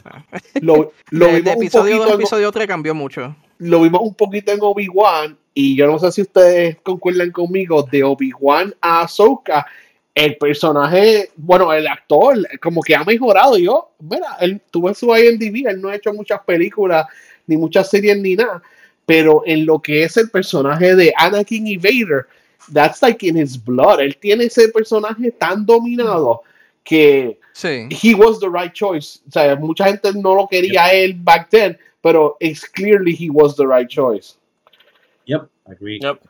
Lo, lo de, episodio 2 episodio 3 cambió mucho. Lo vimos un poquito en Obi-Wan y yo no sé si ustedes concuerdan conmigo, de Obi-Wan a Ahsoka, el personaje, bueno, el actor, como que ha mejorado. Yo, mira, él tuvo su IMDb, él no ha hecho muchas películas, ni muchas series, ni nada. Pero en lo que es el personaje de Anakin y Vader, that's like in his blood. Él tiene ese personaje tan dominado que sí. he was the right choice. O sea, mucha gente no lo quería él back then, pero it's clearly he was the right choice. Yep, agree. Yep.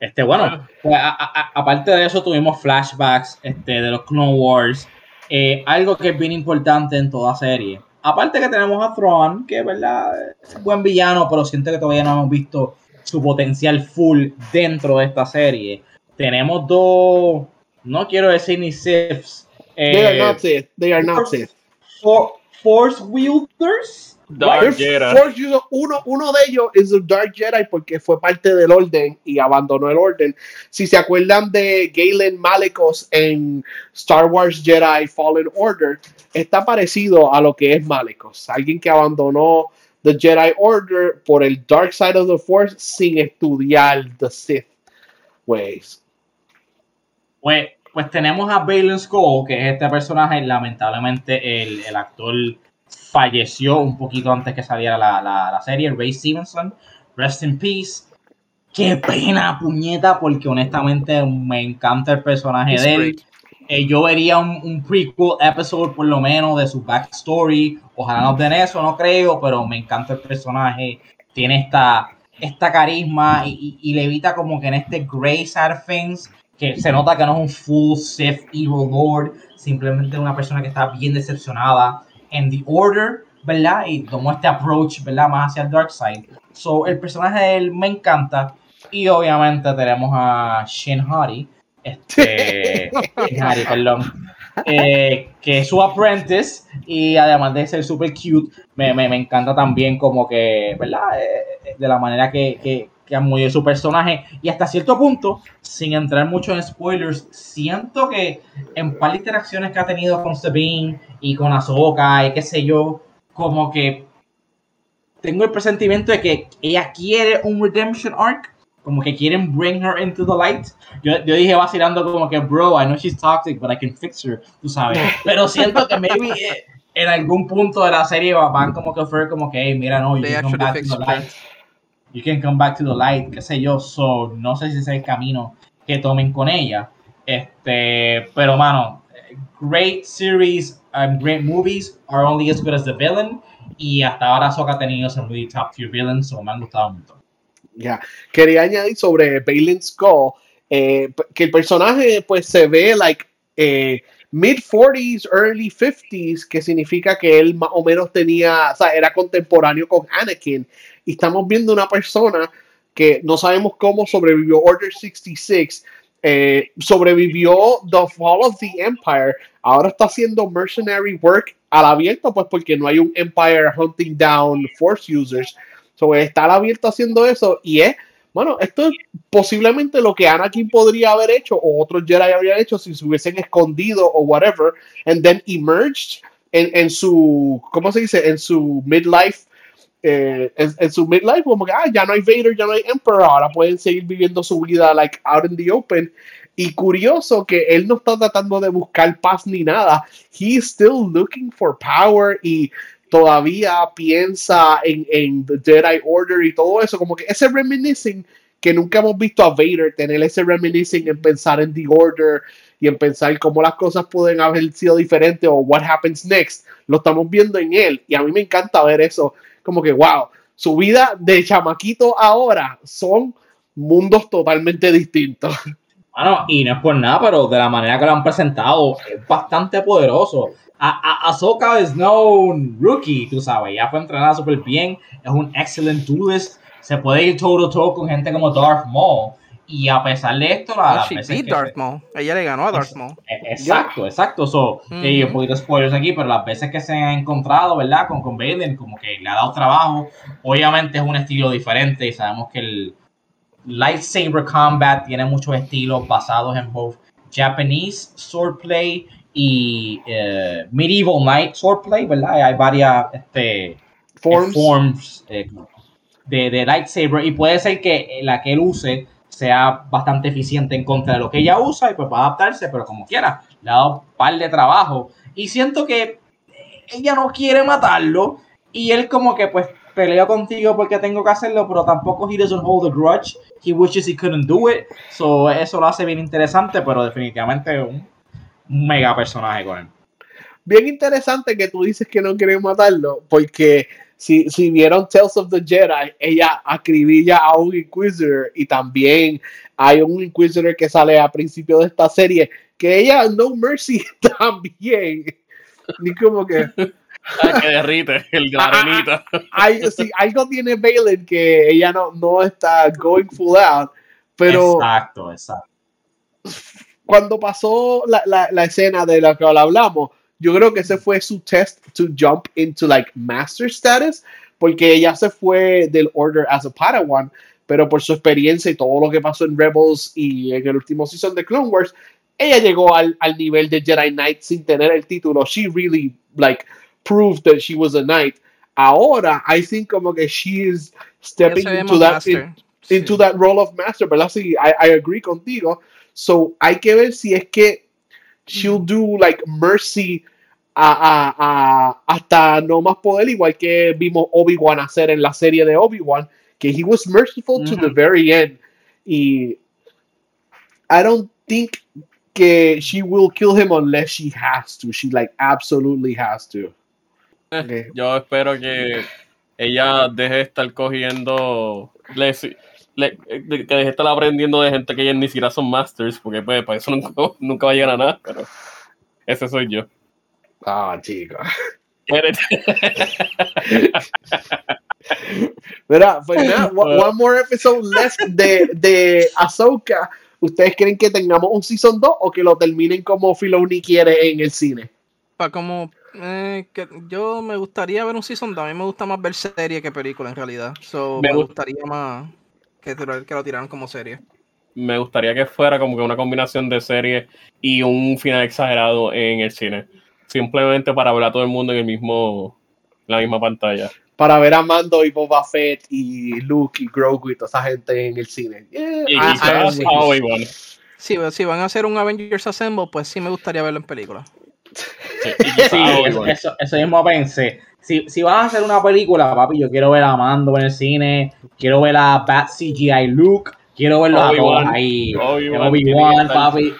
Este, bueno, pues, aparte de eso tuvimos flashbacks este, de los Clone Wars. Eh, algo que es bien importante en toda serie. Aparte que tenemos a Thrawn, que es verdad, es un buen villano, pero siento que todavía no hemos visto su potencial full dentro de esta serie. Tenemos dos, no quiero decir ni Siths. they are not Sith. They are not Sith. Force Wielders Dark Jedi. uno, uno de ellos es el Dark Jedi porque fue parte del orden y abandonó el orden. Si se acuerdan de Galen Malicos en Star Wars Jedi Fallen Order, está parecido a lo que es Malicos. Alguien que abandonó The Jedi Order por el Dark Side of the Force sin estudiar The Sith ways. Pues, pues tenemos a Balen Skull, que es este personaje, lamentablemente el, el actor falleció un poquito antes que saliera la, la, serie, Ray Stevenson, Rest in Peace. Qué pena, puñeta, porque honestamente me encanta el personaje de él. Eh, yo vería un, un, prequel episode por lo menos de su backstory. Ojalá no den eso, no creo, pero me encanta el personaje. Tiene esta, esta carisma y, y, le evita como que en este Grey things, que se nota que no es un full Sith Evil Lord, simplemente una persona que está bien decepcionada en The Order, ¿verdad? Y tomó este approach, ¿verdad? Más hacia el Dark Side. So, el personaje de él me encanta. Y obviamente tenemos a Shin Hari. Este. Shin Hari, perdón. eh, que es su apprentice y además de ser super cute, me, me, me encanta también como que, ¿verdad? Eh, de la manera que, que, que han movido su personaje y hasta cierto punto, sin entrar mucho en spoilers, siento que en par de interacciones que ha tenido con Sabine y con Ahsoka y qué sé yo, como que tengo el presentimiento de que ella quiere un redemption arc, como que quieren bring her into the light. Yo, yo dije vacilando como que, bro, I know she's toxic, but I can fix her, tú sabes. Pero siento que maybe eh, en algún punto de la serie van como que ofrecer como que, hey, mira, no, you can come back to the light. You can come back to the light, qué sé yo. So, no sé si ese es el camino que tomen con ella. Este, pero mano, great series and great movies are only as good as the villain. Y hasta ahora Soka ha tenido some really top tier villains, so me han gustado mucho. Ya, quería añadir sobre Balin Skull eh, que el personaje pues se ve like eh, mid 40s, early 50s, que significa que él más o menos tenía, o sea, era contemporáneo con Anakin. Y estamos viendo una persona que no sabemos cómo sobrevivió Order 66, eh, sobrevivió The Fall of the Empire, ahora está haciendo mercenary work al abierto, pues porque no hay un Empire hunting down Force users. So, está al abierto haciendo eso y es, bueno, esto es posiblemente lo que Anakin podría haber hecho o otros Jedi habrían hecho si se hubiesen escondido o whatever, and then emerged en, en su, ¿cómo se dice? En su midlife eh, en, en, su midlife, como que ah, ya no hay Vader, ya no hay Emperor, ahora pueden seguir viviendo su vida like out in the open. Y curioso que él no está tratando de buscar paz ni nada. He's still looking for power y todavía piensa en, en The Jedi Order y todo eso. Como que ese reminiscing que nunca hemos visto a Vader tener ese reminiscing en pensar en The Order y en pensar cómo las cosas pueden haber sido diferentes o what happens next. Lo estamos viendo en él y a mí me encanta ver eso como que, wow, su vida de chamaquito ahora son mundos totalmente distintos. Bueno, y no es por nada, pero de la manera que lo han presentado, es bastante poderoso. A, Ahsoka es no rookie, tú sabes, ya fue entrenada súper bien, es un excellent duelist, se puede ir todo todo con gente como Darth Maul. Y a pesar de esto, la, Darth Maul. Ella le ganó a Darth Maul. E, exacto, exacto. So, un poquito de spoilers aquí, pero las veces que se han encontrado, ¿verdad? Con, con Baden, como que le ha dado trabajo. Obviamente es un estilo diferente y sabemos que el lightsaber combat tiene muchos estilos basados en both Japanese swordplay y uh, medieval knight swordplay, ¿verdad? Hay varias este, forms, eh, de, de lightsaber y puede ser que la que él use sea bastante eficiente en contra de lo que ella usa y pues va adaptarse, pero como quiera, le ha dado un par de trabajo. Y siento que ella no quiere matarlo y él como que pues peleo contigo porque tengo que hacerlo, pero tampoco he doesn't hold a grudge. He wishes he couldn't do it. So eso lo hace bien interesante, pero definitivamente un, mega personaje con él. Bien interesante que tú dices que no quieres matarlo, porque si, si vieron Tales of the Jedi, ella acribilla a un Inquisitor y también hay un Inquisitor que sale a principio de esta serie que ella No Mercy también. Ni como que. Ah, que derrite el granito. Ah, ah, hay, sí, algo tiene Balin que ella no, no está going full out. Pero. Exacto, exacto. Cuando pasó la, la, la escena de la que hablamos, yo creo que ese fue su test to jump into like master status, porque ella se fue del Order as a Padawan, pero por su experiencia y todo lo que pasó en Rebels y en el último season de Clone Wars, ella llegó al, al nivel de Jedi Knight sin tener el título. She really like proved that she was a knight. Ahora, I think como que she is stepping into that, in, sí. into that role of master, ¿verdad? Sí, I, I agree contigo. So, hay que ver si es que she'll do like mercy a, a, a, hasta no más poder, igual que vimos Obi-Wan hacer en la serie de Obi-Wan, que he was merciful to the very end. Y I don't think que she will kill him unless she has to. She like absolutely has to. Eh, okay. Yo espero que ella deje de estar cogiendo. Le, le, que deje de estar aprendiendo de gente que ella ni siquiera son masters, porque pues para eso nunca, nunca va a llegar a nada, pero ese soy yo. Ah, chico. Mira, pues nada, one more episode left de, de Ahsoka. ¿ustedes creen que tengamos un Season 2 o que lo terminen como Filoni quiere en el cine? Para como eh, que yo me gustaría ver un Season 2. A mí me gusta más ver serie que película en realidad. me, gustaría más que, que lo tiraran como serie. Me gustaría que fuera como que una combinación de serie y un final exagerado en el cine. Simplemente para ver a todo el mundo en el mismo, la misma pantalla para ver a Mando y Boba Fett y Luke y Grogu y toda esa gente en el cine. y ah, ah, sí. si van a hacer un Avengers Assemble, pues sí me gustaría verlo en película. Sí, eso, eso, mismo pensé. Si, si vas a hacer una película, papi, yo quiero ver a Mando en el cine, quiero ver a Bat CGI Luke, quiero verlo a todos ahí. Obi-Wan, papi.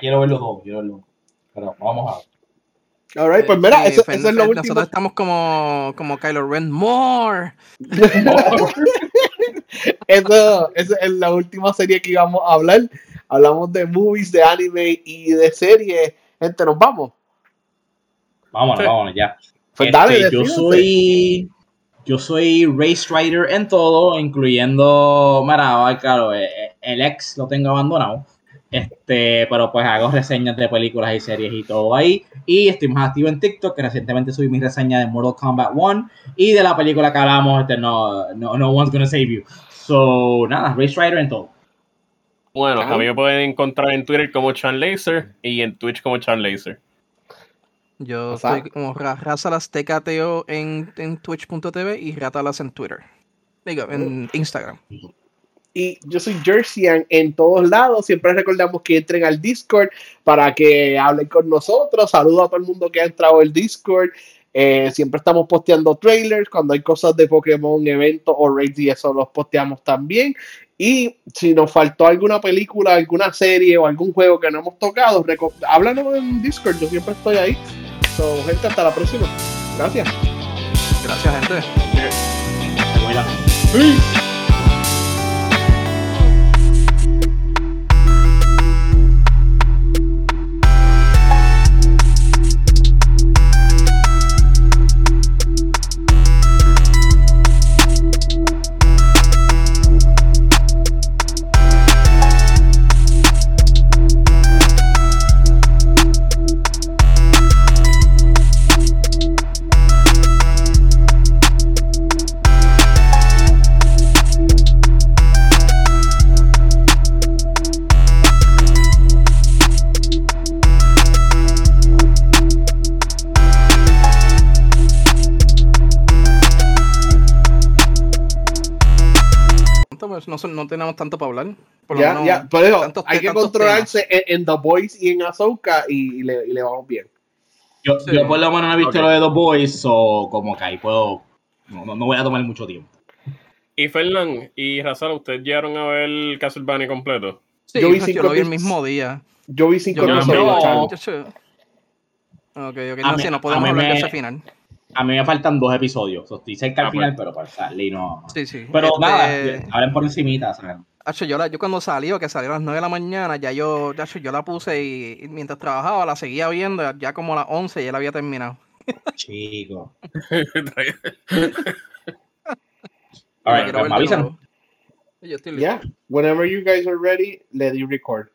quiero verlo todo, quiero verlo. Pero vamos a ver. Alright, pues mira, eso, es lo último. Nosotros estamos como, como Kylo Ren, more. eso, es la última serie que íbamos a hablar. Hablamos de movies, de anime y de series. Gente, nos vamos. Vámonos, vámonos, ya. Pues este, yo soy. Yo soy race rider en todo, incluyendo. Mira, claro, eh, eh, el ex lo tengo abandonado. Este, pero pues hago reseñas de películas y series y todo ahí. Y estoy más activo en TikTok, que recientemente subí mi reseña de Mortal Kombat 1 y de la película que hablamos, este, no, no, no One's Gonna Save You. So, nada, Race Rider en todo. Bueno, a mí me pueden encontrar en Twitter como Chan Laser y en Twitch como Chan Laser. Yo soy como Razalas TKTO en, en twitch.tv y Ratalas en Twitter. Digo, en Instagram. Y yo soy Jerseyan en todos lados. Siempre recordamos que entren al Discord para que hablen con nosotros. Saludo a todo el mundo que ha entrado al Discord. Eh, siempre estamos posteando trailers. Cuando hay cosas de Pokémon, eventos o raids y eso los posteamos también. Y si nos faltó alguna película, alguna serie o algún juego que no hemos tocado, háblanos en Discord. Yo siempre estoy ahí. So, gente, hasta la próxima. Gracias. Gracias, gente. No, tenemos tanto para hablar. ya, ya, hay que controlarse en, The Boys y en Ahsoka y, le, y le, vamos bien. Yo, yo, por lo menos no he visto lo de The Boys, o como que ahí puedo. No, no, voy a tomar mucho tiempo. Y Fernán y Razal, ¿ustedes llegaron a ver Castlevania completo? Sí, yo vi, cinco yo vi el mismo día. Yo vi cinco episodios. Ok, ok, no, sí, no podemos hablar de ese final. A mí me faltan dos episodios. Estoy cerca al ah, final, pues. pero para salir no. Sí, sí. Pero este... nada, hablen por encimita, ¿sabes? yo, la, yo cuando salió, que salió a las 9 de la mañana, ya yo, ya, yo la puse y, mientras trabajaba la seguía viendo, ya como a las 11 ya la había terminado. Chico. All right, pues, me avisan. Yeah, whenever you guys are ready, let you record.